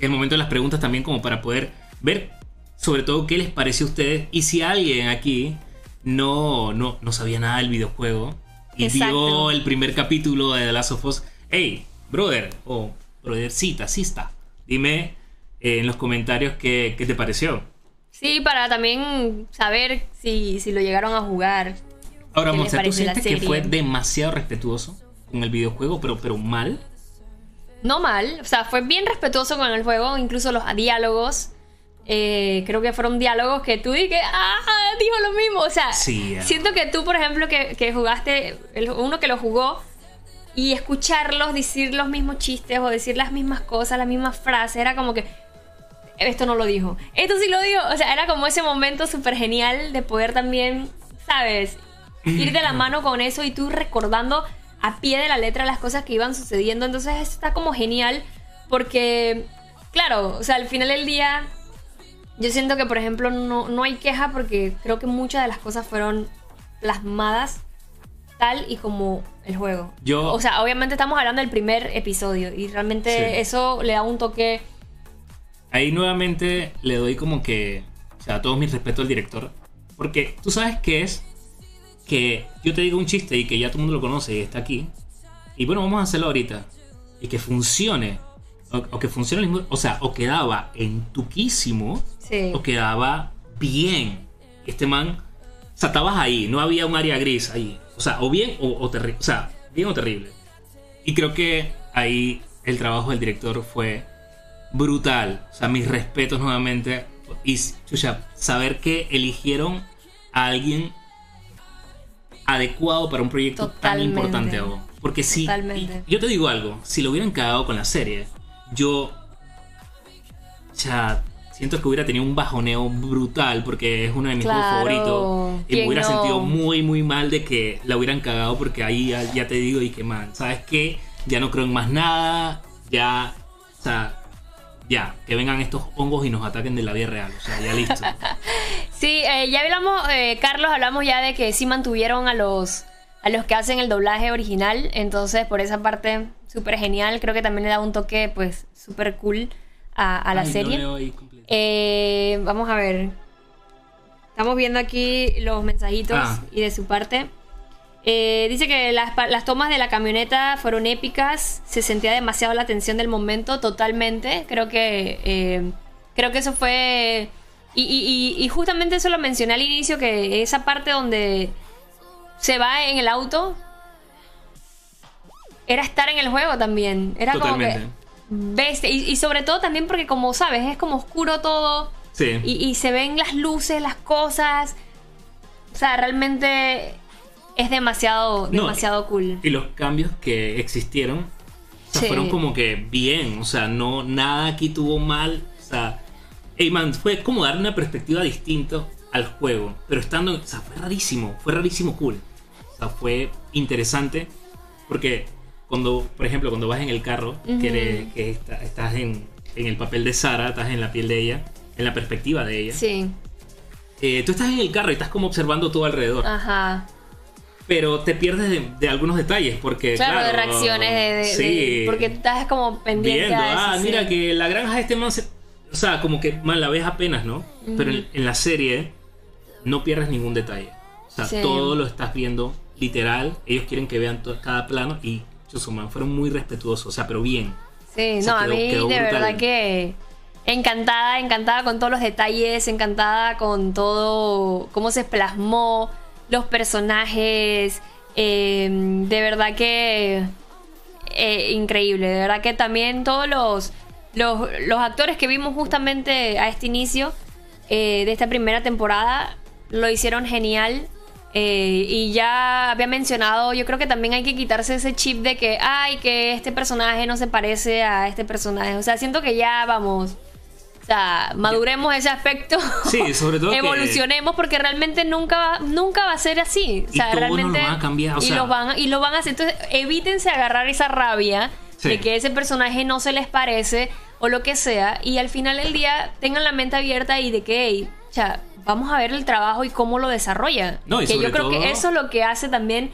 El momento de las preguntas también como para poder ver sobre todo qué les pareció a ustedes y si alguien aquí no, no, no sabía nada del videojuego y Exacto. vio el primer capítulo de The Last of Us, hey, brother o brothercita, sista, dime eh, en los comentarios qué, qué te pareció. Sí, para también saber si, si lo llegaron a jugar. Ahora, ¿Qué les Monse, ¿tú sientes que fue demasiado respetuoso con el videojuego, pero, pero mal? No mal, o sea, fue bien respetuoso con el juego, incluso los diálogos. Eh, creo que fueron diálogos que tú y que, ah, dijo lo mismo. O sea, Sí, siento que tú, por ejemplo, que, que jugaste, el- uno que lo jugó, y escucharlos decir los mismos chistes o decir las mismas cosas, las mismas frases, era como que, esto no lo dijo, esto sí lo dijo. O sea, era como ese momento súper genial de poder también, ¿sabes? Ir de la mano con eso y tú recordando a pie de la letra las cosas que iban sucediendo. Entonces está como genial porque, claro, o sea, al final del día, yo siento que, por ejemplo, no, no hay queja porque creo que muchas de las cosas fueron plasmadas tal y como el juego. Yo- O sea, obviamente estamos hablando del primer episodio y realmente Sí. eso le da un toque. Ahí nuevamente le doy como que, o sea, todo mi respeto al director. Porque tú sabes qué es que yo te digo un chiste y que ya todo el mundo lo conoce y está aquí. Y bueno, vamos a hacerlo ahorita. Y que funcione. O, o que mismo- O sea, o quedaba entuquísimo Sí. o quedaba bien. Este man, o sea, estabas ahí, no había un área gris ahí. O sea, o bien o, terrible. O sea, bien o terrible. Y creo que ahí el trabajo del director fue brutal. O sea, mis respetos nuevamente. Y, chucha, saber que eligieron a alguien adecuado para un proyecto Totalmente. tan importante. Porque si. Yo te digo algo. Si lo hubieran cagado con la serie, yo. Ya. Siento que hubiera tenido un bajoneo brutal porque es uno de mis juegos favoritos. Y me ¿Quién hubiera no? sentido muy, muy mal de que la hubieran cagado porque ahí ya, ya te digo y que man, ¿sabes qué? Ya no creo en más nada. Ya. O sea. Ya. Que vengan estos hongos y nos ataquen de la vida real. O sea, ya listo. Sí, eh, ya hablamos, eh, Carlos, hablamos ya de que sí mantuvieron a los, a los que hacen el doblaje original. Entonces, por esa parte, súper genial. Creo que también le da un toque, pues, súper cool a, a la Ay, serie. Eh, vamos a ver. Estamos viendo aquí los mensajitos Ah. y de su parte. Eh, dice que las, las tomas de la camioneta fueron épicas. Se sentía demasiado la tensión del momento, totalmente. Creo que. eh, creo que eso fue. Y, y- y- y justamente eso lo mencioné al inicio, que esa parte donde se va en el auto. Era estar en el juego también. Era como que. Bestia. Y, y sobre todo también porque, como sabes, es como oscuro todo. Sí. Y, y se ven las luces, las cosas. O sea, realmente es demasiado, No, demasiado cool. Y los cambios que existieron o sea, Sí. fueron como que bien. O sea, no, nada aquí tuvo mal. O sea, hey man, fue como darle una perspectiva distinta al juego. Pero estando. O sea, fue rarísimo. Fue rarísimo cool. O sea, fue interesante. Porque cuando, por ejemplo, cuando vas en el carro, que, eres- que está- estás en, en el papel de Sara, estás en la piel de ella, en la perspectiva de ella. Sí. eh, tú estás en el carro y estás como observando todo alrededor. Ajá. Pero te pierdes de, de algunos detalles porque. Claro, Claro, de reacciones, de, sí, porque estás como pendiente viendo. a eso. ah, sí. mira que la granja de este man se- O sea, como que man, la ves apenas, ¿no? Pero en, en la serie no pierdes ningún detalle. O sea, Sí. todo lo estás viendo literal. Ellos quieren que vean to- cada plano y. chuzo, man, fueron muy respetuosos. O sea, pero bien. Sí, O sea, no, a quedó- mí quedó de brutal. verdad que encantada, encantada con todos los detalles, encantada con todo, cómo se plasmó, los personajes, eh, de verdad que eh, increíble, de verdad que también todos los, los, los actores que vimos justamente a este inicio eh, de esta primera temporada lo hicieron genial. Eh, y ya había mencionado, yo creo que también hay que quitarse ese chip de que, ay, que este personaje no se parece a este personaje. O sea, siento que ya vamos, o sea, maduremos ese aspecto. Sí, sobre todo que- Evolucionemos porque realmente nunca va, nunca va a ser así. O Y sea, realmente. van a cambiar, o y, sea- lo van, a- y lo van a hacer. Entonces, evítense agarrar esa rabia Sí. de que ese personaje no se les parece o lo que sea. Y al final del día tengan la mente abierta y de que, hey, o sea, vamos a ver el trabajo y cómo lo desarrolla. No, y que yo creo todo- que eso es lo que hace también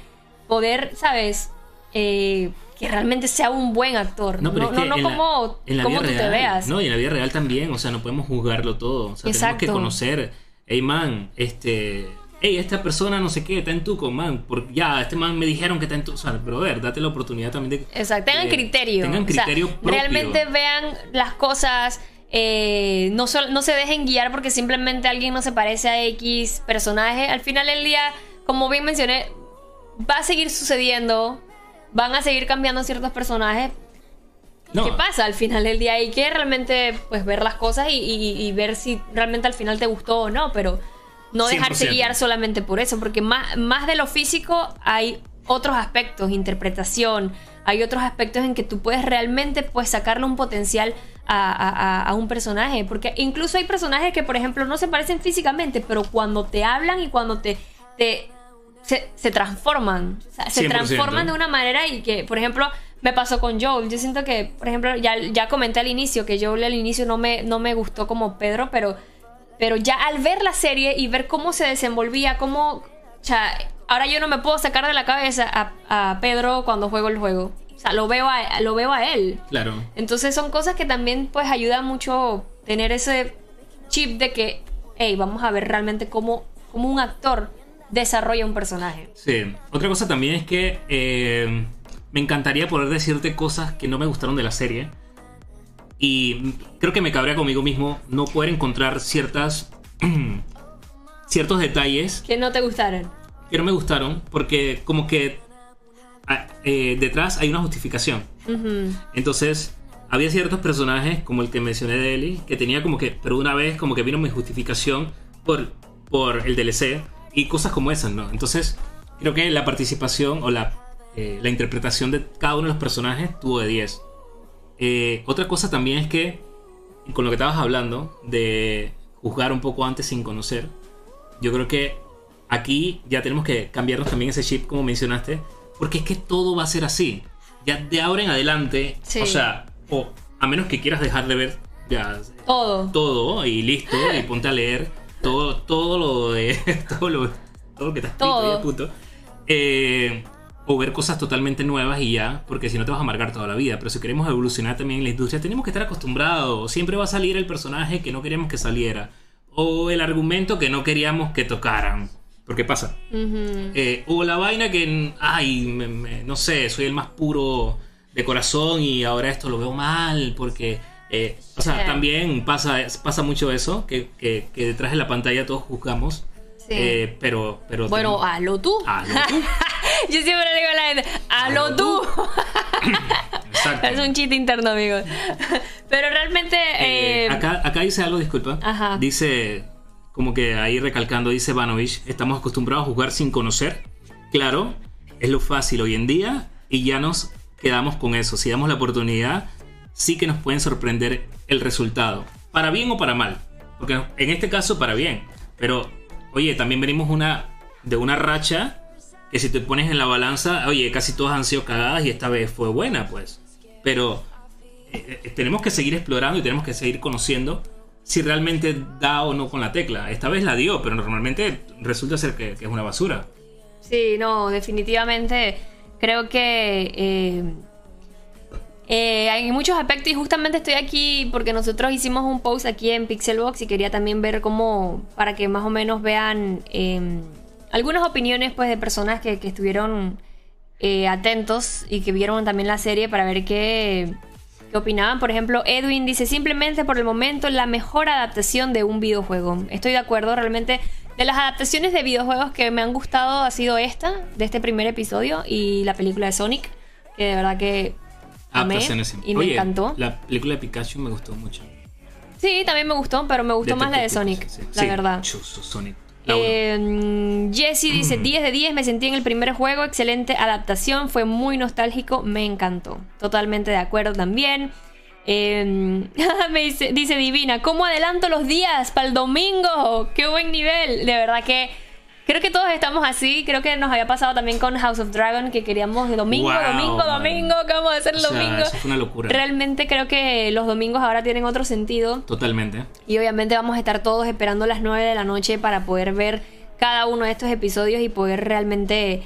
poder, ¿sabes? Eh, que realmente sea un buen actor. No, pero no, es que no como, la como tú te veas. No, y en la vida real también, o sea, no podemos juzgarlo todo. O sea, tenemos que Exacto. conocer, hey man, este, hey, esta persona no sé qué, está en Tuco, man, por, ya, este man me dijeron que está en Tuco, o sea, brother, date la oportunidad también de... Exacto, tengan de- criterio. Tengan O sea, criterio propio. realmente vean las cosas. Eh, no, se dejen guiar porque simplemente alguien no se parece a X personaje. Al final del día, como bien mencioné, va a seguir sucediendo. Van a seguir cambiando ciertos personajes. No, ¿Qué pasa? Al final del día hay que realmente pues ver las cosas y, y- y ver si realmente al final te gustó o no, pero no dejarse 100%. guiar solamente por eso, porque más, más de lo físico hay otros aspectos, interpretación, hay otros aspectos en que tú puedes realmente pues sacarle un potencial a, a- un personaje, porque incluso hay personajes que por ejemplo no se parecen físicamente, pero cuando te hablan y cuando te... te se, se transforman, o sea, se 100%. transforman de una manera y que, por ejemplo, me pasó con Joel. Yo siento que, por ejemplo, ya, ya comenté al inicio que Joel al inicio no me, no me gustó como Pedro, pero, pero ya al ver la serie y ver cómo se desenvolvía, cómo, o sea, ahora yo no me puedo sacar de la cabeza a, a Pedro cuando juego el juego. Sea, lo veo a, lo veo a él. Claro. Entonces son cosas que también pues ayudan mucho tener ese chip de que, hey, vamos a ver realmente cómo, cómo un actor desarrolla un personaje. Sí. Otra cosa también es que eh, me encantaría poder decirte cosas que no me gustaron de la serie. Y creo que me cabría conmigo mismo no poder encontrar ciertas ciertos detalles Que no te gustaron. que no me gustaron porque como que eh, detrás hay una justificación. Entonces, había ciertos personajes, como el que mencioné de Ellie, que tenía como que, pero una vez como que vino mi justificación por, por el DLC y cosas como esas, ¿no? Entonces, creo que la participación o la, eh, la interpretación de cada uno de los personajes tuvo de 10. Eh, otra cosa también es que, con lo que estabas hablando, de juzgar un poco antes sin conocer, yo creo que aquí ya tenemos que cambiarnos también ese chip, como mencionaste, porque es que todo va a ser así. Ya de ahora en adelante, Sí. o sea, o a menos que quieras dejar de ver ya Todo. todo y listo, y ponte a leer todo, todo lo de todo lo, todo lo que está escrito Todo. y punto. Eh, o ver cosas totalmente nuevas y ya, porque si no te vas a amargar toda la vida. Pero si queremos evolucionar también en la industria, tenemos que estar acostumbrados. Siempre va a salir el personaje que no queríamos que saliera. O el argumento que no queríamos que tocaran. Porque pasa. Ujú. Eh, o la vaina que, ay, me- me- no sé, soy el más puro de corazón y ahora esto lo veo mal porque, eh, o sea, Sí. también pasa, pasa mucho eso, que, que- que detrás de la pantalla todos juzgamos, Sí. eh, pero, pero... bueno, tenemos- hazlo tú. Hazlo tú. Yo siempre le digo a la gente, hazlo Hazlo tú. Exacto. es un chiste interno, amigos. Pero realmente... Eh, eh, acá, acá dice algo, disculpa. Ajá. Dice, como que ahí recalcando, dice Vanovich, estamos acostumbrados a jugar sin conocer. Claro, es lo fácil hoy en día y ya nos quedamos con eso. Si damos la oportunidad, sí que nos pueden sorprender el resultado. Para bien o para mal. Porque en este caso, para bien. Pero, oye, también venimos una, de una racha que si te pones en la balanza, oye, casi todas han sido cagadas y esta vez fue buena, pues. Pero eh, eh, tenemos que seguir explorando y tenemos que seguir conociendo si realmente da o no con la tecla. Esta vez la dio, pero normalmente resulta ser que, es una basura. Sí, no, definitivamente creo que eh, eh, hay muchos aspectos y justamente estoy aquí porque nosotros hicimos un post aquí en Pixelbox y quería también ver cómo, para que más o menos vean eh, algunas opiniones pues de personas que, que estuvieron eh, atentos y que vieron también la serie para ver qué, qué opinaban. Por ejemplo, Edwin dice simplemente por el momento la mejor adaptación de un videojuego. Estoy de acuerdo, realmente de las adaptaciones de videojuegos que me han gustado ha sido esta, de este primer episodio y la película de Sonic, que de verdad que amé y me Oye, encantó. La película de Pikachu me gustó mucho. Sí, también me gustó, pero me gustó más la de Sonic, Pikachu, sí. la Sí, verdad. chuzo, Sonic. Eh, Jesse dice 10 de 10, me sentí en el primer juego, excelente adaptación, fue muy nostálgico, me encantó. Totalmente de acuerdo también. Me dice, dice Divina, ¿cómo adelanto los días para el domingo? ¡Qué buen nivel! De verdad que creo que todos estamos así. Creo que nos había pasado también con House of Dragon que queríamos de domingo, Wow, domingo, man. domingo. ¿Qué vamos a hacer el O sea, domingo? eso fue una locura. Realmente creo que los domingos ahora tienen otro sentido. Totalmente. Y obviamente vamos a estar todos esperando las 9 de la noche para poder ver cada uno de estos episodios y poder realmente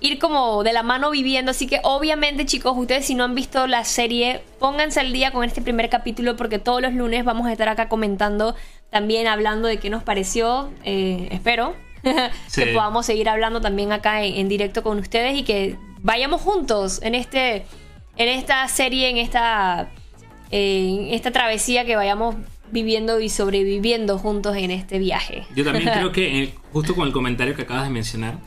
ir como de la mano viviendo. Así que obviamente chicos, ustedes si no han visto la serie, pónganse al día con este primer capítulo porque todos los lunes vamos a estar acá comentando, también hablando de qué nos pareció, eh, espero. Sí. que podamos seguir hablando también acá en, en directo con ustedes y que vayamos juntos en este en esta serie en esta en esta travesía que vayamos viviendo y sobreviviendo juntos en este viaje Yo también creo que, eh, justo con el comentario que acabas de mencionar,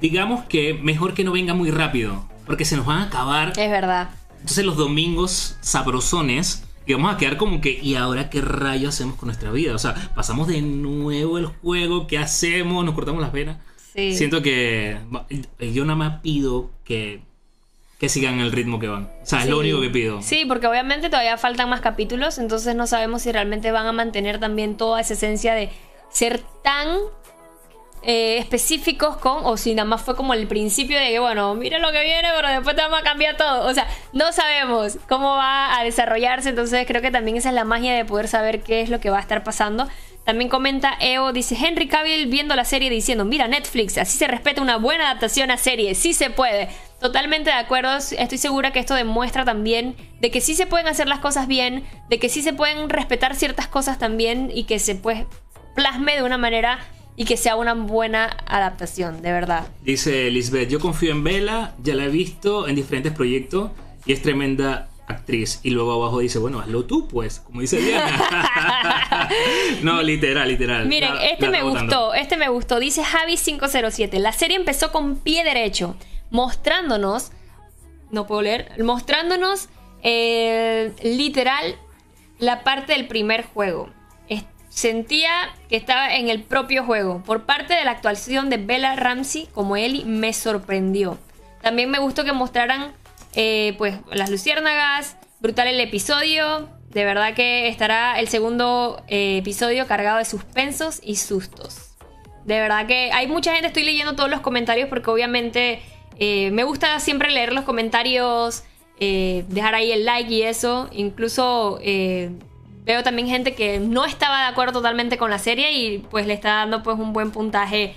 digamos que mejor que no venga muy rápido, porque se nos van a acabar. es verdad Entonces los domingos sabrosones y vamos a quedar como que, ¿y ahora qué rayo hacemos con nuestra vida? O sea, pasamos de nuevo el juego, ¿qué hacemos? Nos cortamos las venas. sí Siento que yo nada más pido que, que sigan el ritmo que van. O sea, es lo único que pido. Sí, porque obviamente todavía faltan más capítulos, entonces no sabemos si realmente van a mantener también toda esa esencia de ser tan eh, específicos con, o si nada más fue como el principio de que, bueno, mira lo que viene, pero después te vamos a cambiar todo. O sea, no sabemos cómo va a desarrollarse, entonces creo que también esa es la magia de poder saber qué es lo que va a estar pasando. También comenta EO, dice Henry Cavill viendo la serie diciendo, mira Netflix, así se respeta una buena adaptación a serie, sí se puede. Totalmente de acuerdo, estoy segura que esto demuestra también de que sí se pueden hacer las cosas bien, de que sí se pueden respetar ciertas cosas también y que se pues plasme de una manera y que sea una buena adaptación, de verdad. Dice Lisbeth, yo confío en Bella, ya la he visto en diferentes proyectos y es tremenda actriz. Y luego abajo dice, bueno, hazlo tú, pues, como dice Diana. no, literal, literal. Miren, este me gustó, este me gustó. Dice Javi507, la serie empezó con pie derecho, mostrándonos, no puedo leer, mostrándonos eh, literal la parte del primer juego. Sentía que estaba en el propio juego. Por parte de la actuación de Bella Ramsey como Ellie me sorprendió. También me gustó que mostraran eh, pues las luciérnagas, brutal el episodio. De verdad que estará el segundo eh, episodio cargado de suspensos y sustos. De verdad que hay mucha gente, estoy leyendo todos los comentarios porque obviamente eh, me gusta siempre leer los comentarios, dejar ahí el like y eso. Incluso veo también gente que no estaba de acuerdo totalmente con la serie y pues le está dando pues un buen puntaje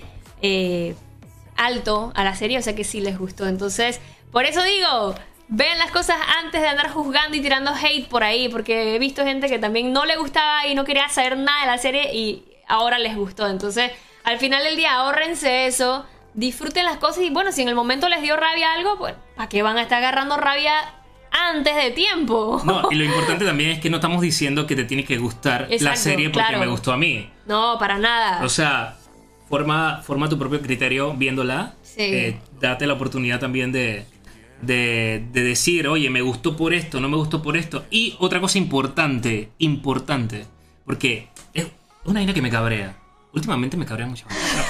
alto a la serie, o sea que sí les gustó. Entonces, por eso digo, vean las cosas antes de andar juzgando y tirando hate por ahí, porque he visto gente que también no le gustaba y no quería saber nada de la serie y ahora les gustó. Entonces, al final del día, ahorrense eso, disfruten las cosas y bueno, si en el momento les dio rabia algo, pues, ¿para qué van a estar agarrando rabia antes de tiempo. No, y lo importante también es que no estamos diciendo que te tiene que gustar la serie porque me gustó a mí. No, para nada. O sea, forma, forma tu propio criterio viéndola. Sí. Eh, date la oportunidad también de, de, decir, oye, me gustó por esto, no me gustó por esto. Y otra cosa importante, importante, porque es una vaina que me cabrea. Últimamente me cabrea mucho.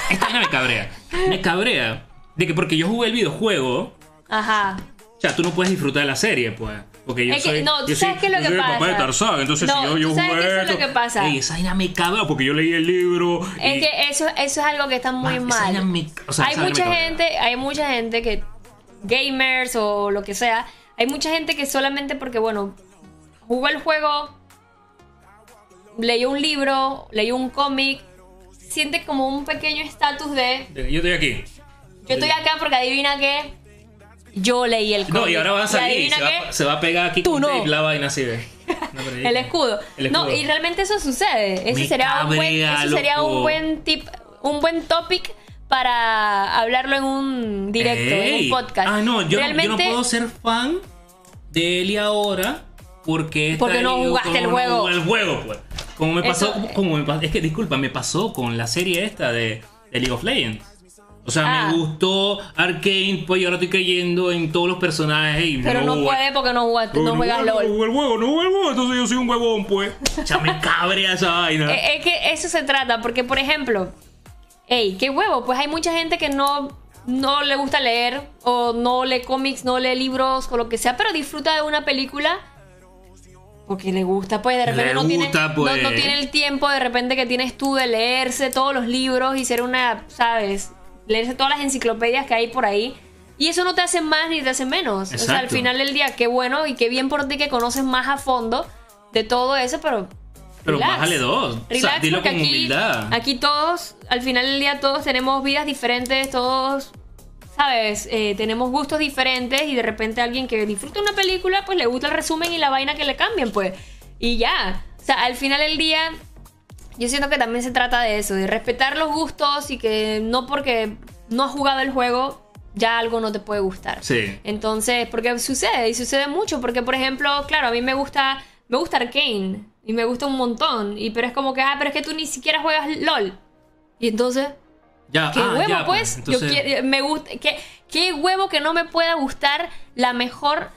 esta vaina me cabrea. Me cabrea de que porque yo jugué el videojuego. Ajá. O sea, tú no puedes disfrutar de la serie, pues. Porque yo soy. no, tú sabes qué es lo que pasa. papá de Tarzán, entonces si yo, yo jugué. Qué es lo que pasa. Ey, esa vaina me cabrea porque yo leí el libro. Es que eso, eso es algo que está muy mal. o sea, hay mucha gente, hay mucha gente que gamers o lo que sea, hay mucha gente que solamente porque, bueno, jugó el juego, leyó un libro, leyó un cómic, siente como un pequeño estatus de... Yo estoy aquí. Yo estoy acá porque adivina que yo leí el cómic. No, y ahora va a salir, se va, se va, a pegar aquí con no. la vaina así de... el, escudo. No, y realmente eso sucede. Ese sería, un buen, eso sería un buen tip, un buen topic para hablarlo en un directo, en un podcast. Ah, no, yo, no puedo ser fan de él y ahora porque, porque no jugaste el juego. el juego, pues. Como me pasó, como me pasó, es que disculpa, me pasó con la serie esta de, League of Legends. O sea, me ah. gustó Arkane, pues yo ahora estoy creyendo en todos los personajes. Y Pero no, puede porque no, jugaste, no, juegas LOL. No jugué el juego, no el juego, entonces yo soy un huevón, pues. Ya me cabrea esa vaina. Es que eso se trata, porque por ejemplo, ¡Ey, qué huevo! Pues hay mucha gente que no, no le gusta leer, o no lee cómics, no lee libros, o lo que sea, pero disfruta de una película porque le gusta, pues de repente no, tiene, no, pues. tiene el tiempo de repente que tienes tú de leerse todos los libros y ser una, ¿sabes? Leerse todas las enciclopedias que hay por ahí. Y eso no te hace más ni te hace menos. O sea, al final del día, qué bueno y qué bien por ti que conoces más a fondo de todo eso, pero pero bájale dos. Relax, dilo con aquí, humildad. Aquí todos, al final del día, todos tenemos vidas diferentes, todos, ¿sabes? Eh, tenemos gustos diferentes y de repente alguien que disfruta una película, pues le gusta el resumen y la vaina que le cambien, pues. Y ya. O sea, al final del día, yo siento que también se trata de eso, de respetar los gustos y que no porque no has jugado el juego, ya algo no te puede gustar. Sí. Entonces, porque sucede, y sucede mucho, porque por ejemplo, claro, a mí me gusta, me gusta Arkane. Y me gusta un montón. Y pero es como que, ah, pero es que tú ni siquiera juegas LOL. Y entonces. Ya, ¿Qué ah, huevo, pues? pues yo me gusta. ¿qué, ¿Qué huevo que no me pueda gustar la mejor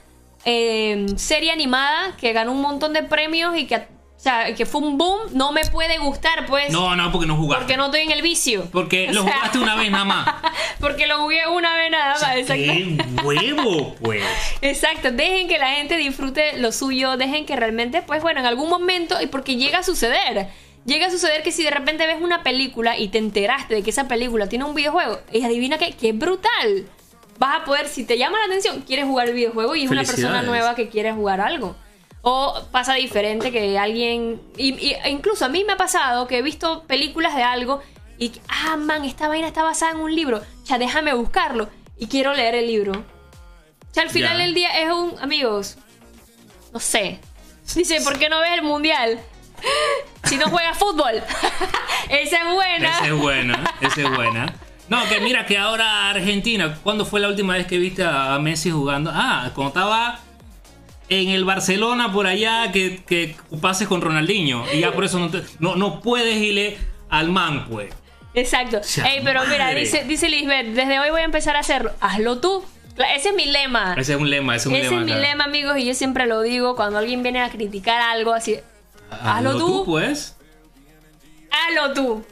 eh, serie animada que ganó un montón de premios y que o sea, que fue un boom, no me puede gustar, pues. No, no, porque no jugaste. Porque no estoy en el vicio. Porque lo jugaste una vez nada más. porque lo jugué una vez nada más, exacto. ¡Qué huevo, pues! Exacto, dejen que la gente disfrute lo suyo, dejen que realmente, pues bueno, en algún momento, y porque llega a suceder, llega a suceder que si de repente ves una película y te enteraste de que esa película tiene un videojuego, y adivina qué, que es brutal. Vas a poder, si te llama la atención, quieres jugar el videojuego y es una persona nueva que quiere jugar algo. O pasa diferente que alguien. y- y- e incluso a mí me ha pasado que he visto películas de algo y. Ah, man, esta vaina está basada en un libro. Ya déjame buscarlo. Y quiero leer el libro. O sea, al final del día es un. Amigos. No sé. Dice, ¿por qué no ves el mundial? Si no juegas fútbol. Esa es buena. Esa es buena, esa es buena. No, que mira que ahora Argentina, ¿cuándo fue la última vez que viste a Messi jugando? Ah, cuando estaba en el Barcelona por allá, que, que pases con Ronaldinho. Y ya por eso no, te- no, no puedes irle al man, pues. Exacto. Ey, pero mira, madre. dice, dice Lisbeth, desde hoy voy a empezar a hacerlo. Hazlo tú. Ese es mi lema. Ese es un lema, ese es un Ese lema. es mi lema, amigos, y yo siempre lo digo cuando alguien viene a criticar algo así. Hazlo tú. pues. Hazlo tú.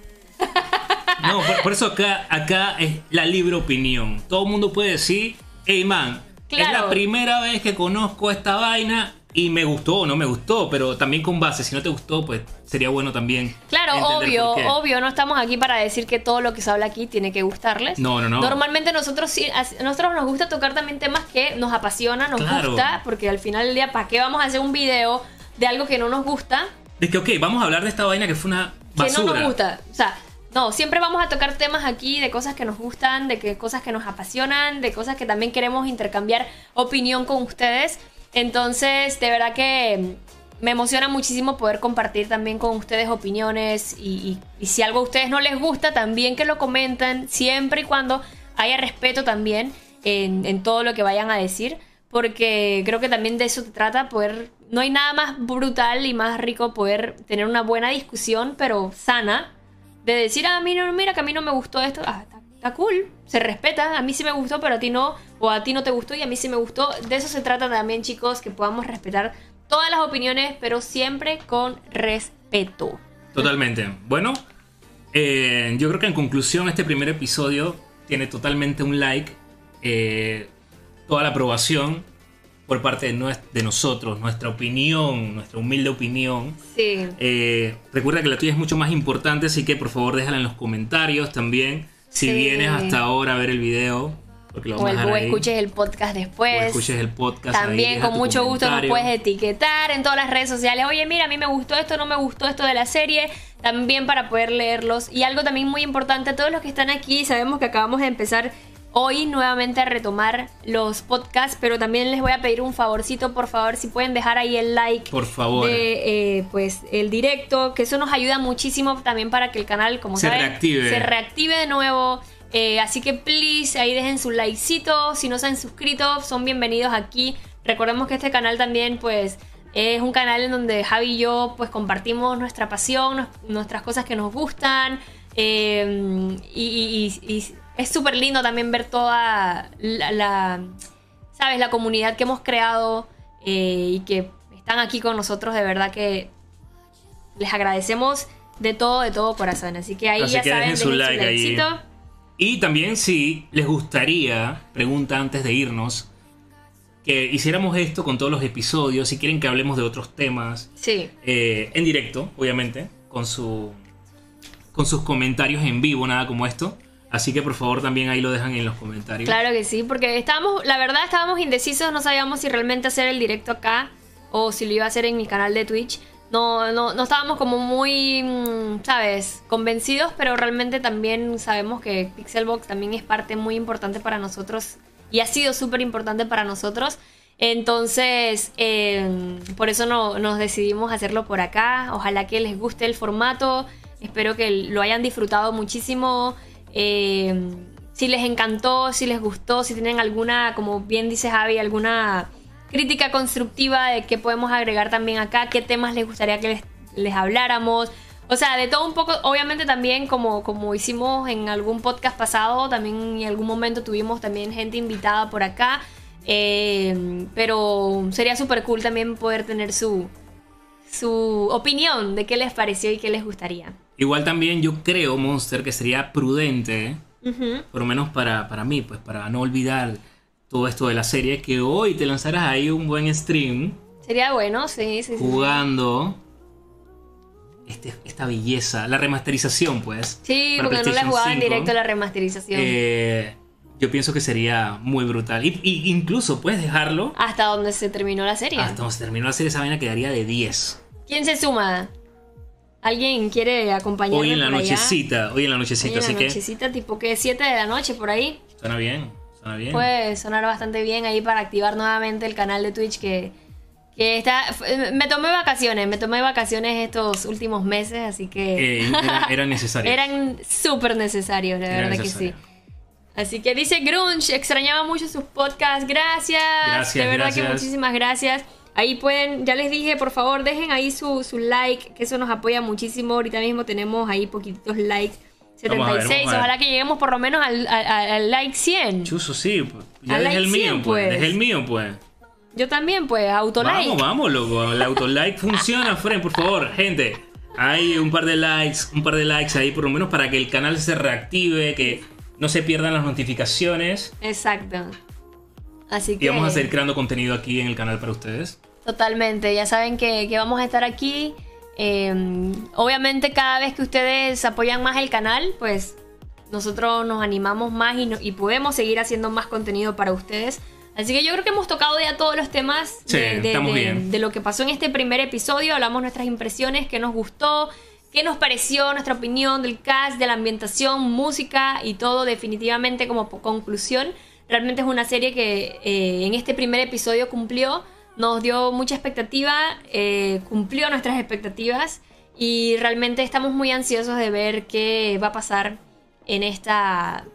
No, por, por eso acá, acá es la libre opinión. Todo el mundo puede decir, hey man, es la primera vez que conozco esta vaina y me gustó o no me gustó, pero también con base, si no te gustó, pues sería bueno también. Claro, obvio, obvio, no estamos aquí para decir que todo lo que se habla aquí tiene que gustarles. No, no, no. Normalmente nosotros sí, a nosotros nos gusta tocar también temas que nos apasionan, nos Claro. gusta, porque al final del día, ¿para qué vamos a hacer un video de algo que no nos gusta? De que, ok, vamos a hablar de esta vaina que fue una que basura. no nos gusta. O sea, no, siempre vamos a tocar temas aquí de cosas que nos gustan, de cosas que nos apasionan, de cosas que también queremos intercambiar opinión con ustedes. Entonces, de verdad que mm, me emociona muchísimo poder compartir también con ustedes opiniones y, si algo a ustedes no les gusta, también que lo comenten, siempre y cuando haya respeto también en todo lo que vayan a decir. Porque creo que también de eso se trata, poder... No hay nada más brutal y más rico poder tener una buena discusión, pero sana, de decir, ah, mira, mira, que a mí no me gustó esto. Ah, está, cool, se respeta, a mí sí me gustó, pero a ti no, o a ti no te gustó y a mí sí me gustó. De eso se trata también, chicos, que podamos respetar todas las opiniones, pero siempre con respeto. Totalmente. Bueno, eh, yo creo que en conclusión este primer episodio tiene totalmente un like, eh, toda la aprobación por parte de, nues- de nosotros, nuestra opinión, nuestra humilde opinión. Sí. Eh, recuerda que la tuya es mucho más importante, así que por favor déjala en los comentarios también. Si Sí. vienes hasta ahora a ver el video, porque lo O, vamos el, a dejar o ahí, escuches el podcast o después. escuches el podcast. También con mucho gusto nos puedes etiquetar en todas las redes sociales. Oye, mira, a mí me gustó esto, no me gustó esto de la serie. También para poder leerlos. Y algo también muy importante, todos los que están aquí, sabemos que acabamos de empezar hoy nuevamente a retomar los podcasts, pero también les voy a pedir un favorcito, por favor, si pueden dejar ahí el like Por favor. de eh, pues el directo, que eso nos ayuda muchísimo también para que el canal, como Se saben, reactive. se reactive de nuevo. Eh, así que please, ahí dejen su likecito. Si no se han suscrito, son bienvenidos aquí. Recordemos que este canal también, pues, es un canal en donde Javi y yo, pues, compartimos nuestra pasión, nos- nuestras cosas que nos gustan. eh, y, y- y- y es súper lindo también ver toda la, la- ¿sabes? La comunidad que hemos creado eh, y que están aquí con nosotros. De verdad que les agradecemos de todo, de todo corazón. Así que ahí Así ya que saben, dejen su like ahí. Y también si les gustaría, pregunta antes de irnos, que hiciéramos esto con todos los episodios, si quieren que hablemos de otros temas, Sí. eh, en directo, obviamente, con, su, con sus comentarios en vivo, nada como esto. Así que por favor también ahí lo dejan en los comentarios. Claro que sí, porque estábamos, la verdad estábamos indecisos, no sabíamos si realmente hacer el directo acá o si lo iba a hacer en mi canal de Twitch. No, no, no estábamos como muy, mm, ¿sabes? Convencidos, pero realmente también sabemos que Pixelbox también es parte muy importante para nosotros y ha sido súper importante para nosotros. Entonces, eh, por eso no, nos decidimos hacerlo por acá. Ojalá que les guste el formato. Espero que lo hayan disfrutado muchísimo. Eh, si les encantó, si les gustó, si tienen alguna, como bien dice Javi, alguna crítica constructiva de qué podemos agregar también acá, qué temas les gustaría que les, habláramos. O sea, de todo un poco, obviamente también como, como hicimos en algún podcast pasado, también en algún momento tuvimos también gente invitada por acá. Eh, pero sería súper cool también poder tener su, su opinión de qué les pareció y qué les gustaría. Igual también yo creo, Monster, que sería prudente, por lo menos para, para mí, pues para no olvidar todo esto de la serie, que hoy te lanzaras ahí un buen stream Sería bueno, sí, sí, sí. jugando este- esta belleza, la remasterización, pues. Sí, porque no PlayStation jugaba en 5, directo la remasterización. eh, yo pienso que sería muy brutal. Y, y incluso puedes dejarlo hasta donde se terminó la serie. hasta donde se terminó la serie, esa vaina quedaría de 10. ¿Quién se suma? ¿Alguien quiere acompañarme Hoy en la por allá? nochecita, hoy en la Hoy nochecita, en la así que nochecita, tipo que 7 de la noche por ahí. suena bien, suena bien. Puede sonar bastante bien ahí para activar nuevamente el canal de Twitch que, que está... Me tomé vacaciones, me tomé vacaciones estos últimos meses, así que... Eh, era, era necesario. Eran súper necesarios, la Era verdad que necesario. sí. Así que dice Grunge, extrañaba mucho sus podcasts, gracias. Gracias, De verdad que gracias. muchísimas gracias. Ahí pueden, ya les dije, por favor, dejen ahí su, su like, que eso nos apoya muchísimo. Ahorita mismo tenemos ahí poquititos likes. Vamos a ver, 76, vamos a ver. ojalá que lleguemos por lo menos al, al- al like 100. Chuzo, sí, pues, ya Al dejé el like mío, 100, pues. pues. Dejé el mío, pues. Yo también, pues, autolike. Vamos, vamos, loco. El autolike funciona, Fren, por favor, gente. Hay un par de likes, un par de likes ahí, por lo menos para que el canal se reactive, que no se pierdan las notificaciones. Exacto. Así que... Y vamos a seguir creando contenido aquí en el canal para ustedes. Totalmente, ya saben que, que vamos a estar aquí. Eh, obviamente cada vez que ustedes apoyan más el canal, pues nosotros nos animamos más y, no- y podemos seguir haciendo más contenido para ustedes. Así que yo creo que hemos tocado ya todos los temas Sí, de, de- de- de lo que pasó en este primer episodio. Hablamos nuestras impresiones, qué nos gustó, qué nos pareció, nuestra opinión del cast, de la ambientación, música y todo definitivamente como conclusión. Realmente es una serie que eh, en este primer episodio cumplió, nos dio mucha expectativa, eh, cumplió nuestras expectativas y realmente estamos muy ansiosos de ver qué va a pasar en esta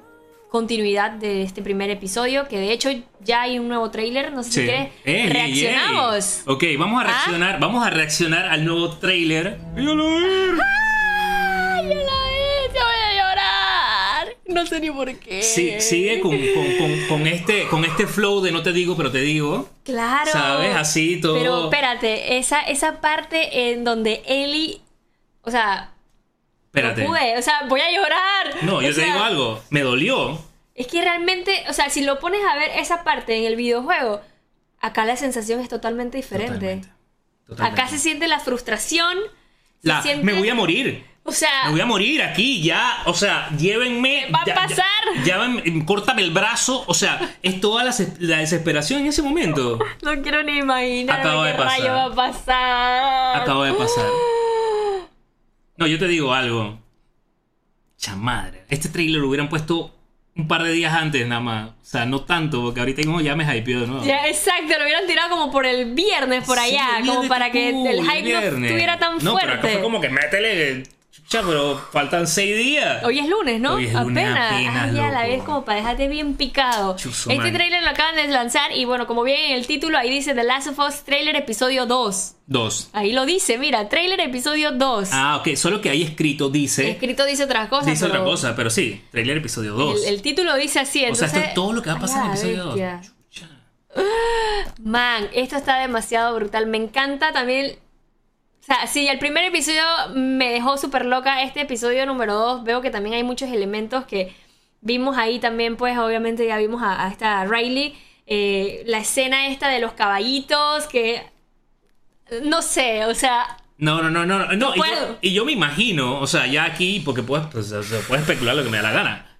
continuidad de este primer episodio, que de hecho ya hay un nuevo tráiler, no sé si quieres, Ey, reaccionamos. ey. Ok, vamos a ¿Ah? reaccionar, vamos a reaccionar al nuevo trailer. ¡Míralo a ver! ¡Ay, yo la vi! ¡Te voy a llorar! No sé ni por qué. Sí, sigue con, con- con- con este, con este flow de no te digo, pero te digo. Claro. ¿Sabes? Así todo. Pero espérate, esa, esa parte en donde Ellie. O sea, Espérate. no pude. O sea, voy a llorar. No, yo O te sea, digo algo. Me dolió. Es que realmente, o sea, si lo pones a ver esa parte en el videojuego, acá la sensación es totalmente diferente. Totalmente. Totalmente. Acá se siente la frustración. La- siente- Me voy a morir. O sea, Me voy a morir aquí, ya. O sea, llévenme. va a ya- pasar? Llévenme- córtame el brazo. O sea, es toda la, des- la desesperación en ese momento. no quiero ni imaginar Acaba de pasar. va a pasar. Acaba de pasar. No, yo te digo algo. Chamadre. Este trailer lo hubieran puesto un par de días antes nada más. O sea, no tanto, porque ahorita mismo ya me hypeó de nuevo. Ya, exacto, lo hubieran tirado como por el viernes por allá, como para que el el hype no estuviera tan No, pero acá fuerte. fue como que métele. Chucha, pero faltan seis días. Hoy es lunes, ¿no? Hoy es lunes apenas, Ay, ya la vez como para dejarte bien picado. Este man. trailer lo acaban de lanzar y bueno, como bien en el título ahí dice The Last of Us Trailer Episodio 2. Dos. Ahí lo dice, mira, Trailer Episodio 2. Ah, ok. Solo que ahí escrito dice. Escrito dice otras cosas. dice otra cosa, pero sí. Trailer episodio 2. El, el título dice así, o sea, entonces... esto es todo lo que va a pasar en episodio la 2. bestia. Man, esto está demasiado brutal. Me encanta también. O sea, sí, el primer episodio me dejó súper loca. Este episodio número 2 veo que también hay muchos elementos que vimos ahí también, pues obviamente ya vimos a, a esta Riley. eh, la escena esta de los caballitos, que... No sé, o sea... No, no, no, no. no, no, y, yo, puedo. y yo me imagino, o sea, ya aquí, porque puedes, pues, o sea, puedes especular lo que me da la gana.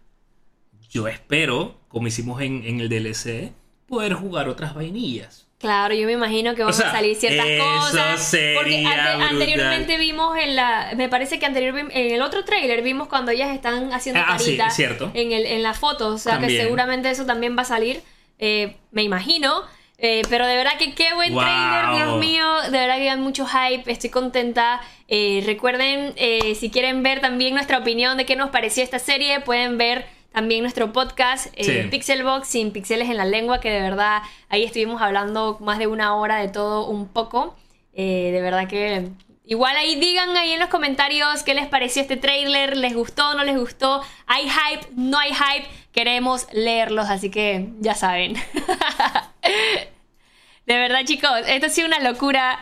Yo espero, como hicimos en, en el DLC, poder jugar otras vainillas. Claro, yo me imagino que van sea, a salir ciertas eso cosas. sería porque ante- anteriormente vimos en la. Me parece que anteriormente en el otro tráiler vimos cuando ellas están haciendo Ah, sí, carita es cierto. en el en la foto. O sea que seguramente eso también va a salir. eh, me imagino. Eh, pero de verdad que qué buen Wow. trailer, Dios mío. De verdad que hay mucho hype. Estoy contenta. Eh, recuerden, eh, si quieren ver también nuestra opinión de qué nos pareció esta serie, pueden ver también nuestro podcast eh, Sí. Pixelbox sin pixeles en la lengua, que de verdad ahí estuvimos hablando más de una hora de todo un poco. Eh, de verdad que igual ahí digan ahí en los comentarios qué les pareció este trailer, les gustó, no les gustó, hay hype, no hay hype, queremos leerlos, así que ya saben. de verdad chicos, esto ha sido una locura.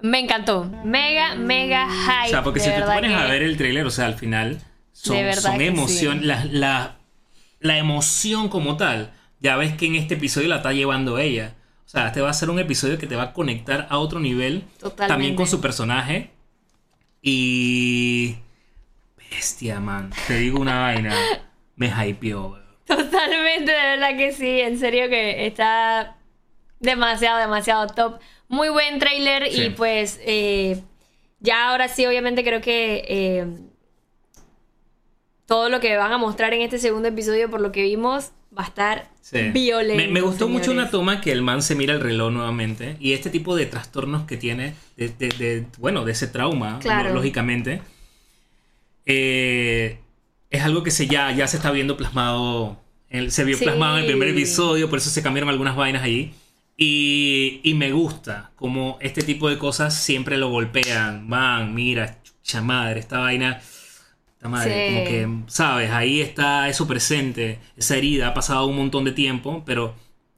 Me encantó. Mega, mega hype. O sea, porque de si te pones a ver el trailer, o sea, al final son, son emoción, sí. la, la, la emoción como tal. Ya ves que en este episodio la está llevando ella. O sea, este va a ser un episodio que te va a conectar a otro nivel. Totalmente. También con su personaje. Y. Bestia, man. Te digo una vaina. Me hypeó. Totalmente, de verdad que sí. En serio que está demasiado, demasiado top. Muy buen trailer Sí. y pues eh, ya ahora sí, obviamente creo que eh, todo lo que van a mostrar en este segundo episodio, por lo que vimos, va a estar Sí. violento. Me, me gustó mucho una toma que el man se mira el reloj nuevamente y este tipo de trastornos que tiene, de, de- de- bueno, de ese trauma, Claro. lógicamente, eh, es algo que se ya, ya se está viendo plasmado, en- se vio Sí. plasmado en el primer episodio, por eso se cambiaron algunas vainas allí. Y, y me gusta como este tipo de cosas siempre lo golpean. Man, mira, chucha madre, esta vaina. Esta madre, Sí. como que, ¿sabes? Ahí está eso presente, esa herida, ha pasado un montón de tiempo, pero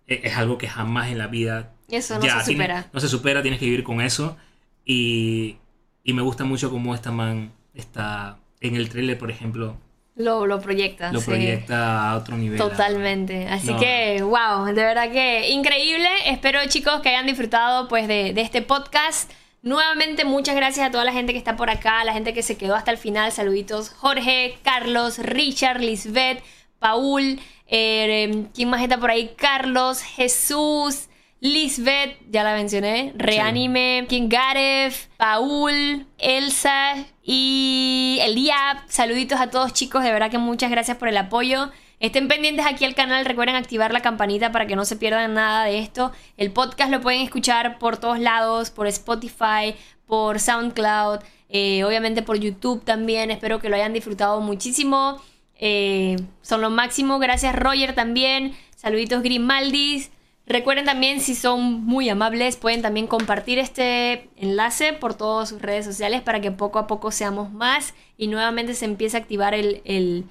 e- es algo que jamás en la vida Eso no ya, se supera. no se supera, tienes que vivir con eso. Y, y me gusta mucho cómo esta man está en el trailer, por ejemplo, Lo, lo proyecta. lo sí. proyecta a otro nivel. Totalmente. Así No. que, wow, de verdad que increíble. Espero, chicos, que hayan disfrutado pues de, de este podcast. Nuevamente, muchas gracias a toda la gente que está por acá, a la gente que se quedó hasta el final. Saluditos, Jorge, Carlos, Richard, Lisbeth, Paul, eh, ¿quién más está por ahí? Carlos, Jesús, Lisbeth, ya la mencioné, Reanime, King Gareth, Paul, Elsa y Eliab. Saluditos a todos chicos, de verdad que muchas gracias por el apoyo. Estén pendientes aquí al canal, recuerden activar la campanita para que no se pierdan nada de esto. El podcast lo pueden escuchar por todos lados, por Spotify, por SoundCloud, eh, obviamente por YouTube también. Espero que lo hayan disfrutado muchísimo. Eh, son lo máximo. Gracias Roger también. Saluditos Grimaldis. Recuerden también, si son muy amables, pueden también compartir este enlace por todas sus redes sociales para que poco a poco seamos más y nuevamente se empiece a activar el, el-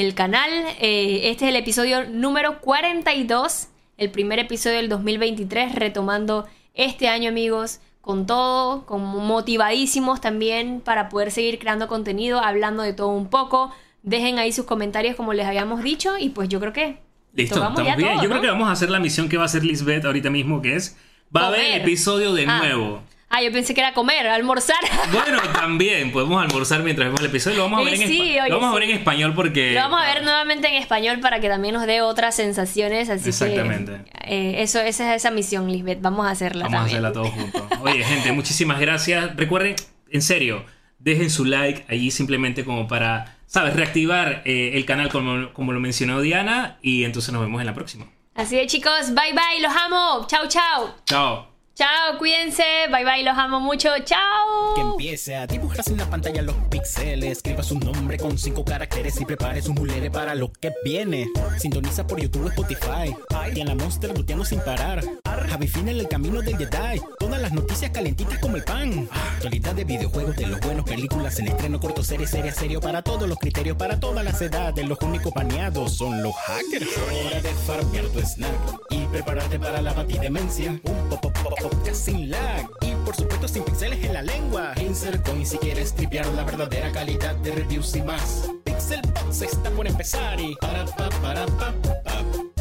el canal. Eh, este es el episodio número 42, el primer episodio del 2023, retomando este año amigos, con todo, con motivadísimos también para poder seguir creando contenido, hablando de todo un poco. Dejen ahí sus comentarios como les habíamos dicho y pues yo creo que... Listo, tocamos estamos ya bien. todo, Yo ¿no? creo que vamos a hacer la misión que va a hacer Lisbeth ahorita mismo, que es, va a haber Comer. el episodio de Ah. nuevo. Ah, yo pensé que era comer, almorzar. Bueno, también podemos almorzar mientras vemos el episodio. Lo vamos a ver, en, sí, espa- oye, lo vamos a sí. ver en español porque... Lo vamos a ver nuevamente en español para que también nos dé otras sensaciones. Así Exactamente. que eh, eso, esa es esa misión, Lisbeth. Vamos a hacerla Vamos también. a hacerla todos juntos. Oye, gente, muchísimas gracias. Recuerden, en serio, dejen su like allí simplemente como para, ¿sabes? Reactivar eh, el canal como, como lo mencionó Diana. Y entonces nos vemos en la próxima. Así de chicos, bye bye, los amo. Chao, chao. Chao. Chao, cuídense. Bye bye, los amo mucho. Chao. Que empiece a dibujar en la pantalla los píxeles. Escriba su nombre con cinco caracteres y prepare su mulere para lo que viene. Sintoniza por YouTube, Spotify. Y en la Monster luteando sin parar. Javi en el camino del Jedi. Todas las noticias calentitas como el pan. Actualidad de videojuegos, de los buenos, películas en estreno, corto, serie, serie, serio. Para todos los criterios, para todas las edades. Los únicos baneados son los hackers. Hora de farmear tu snack y prepararte para la batidemencia. Un pop, pop, pop, podcast sin lag y por supuesto sin pixeles en la lengua. Insert coin si quieres tripear la verdadera calidad de reviews y más. Pixel Box está por empezar y para pa para pa pa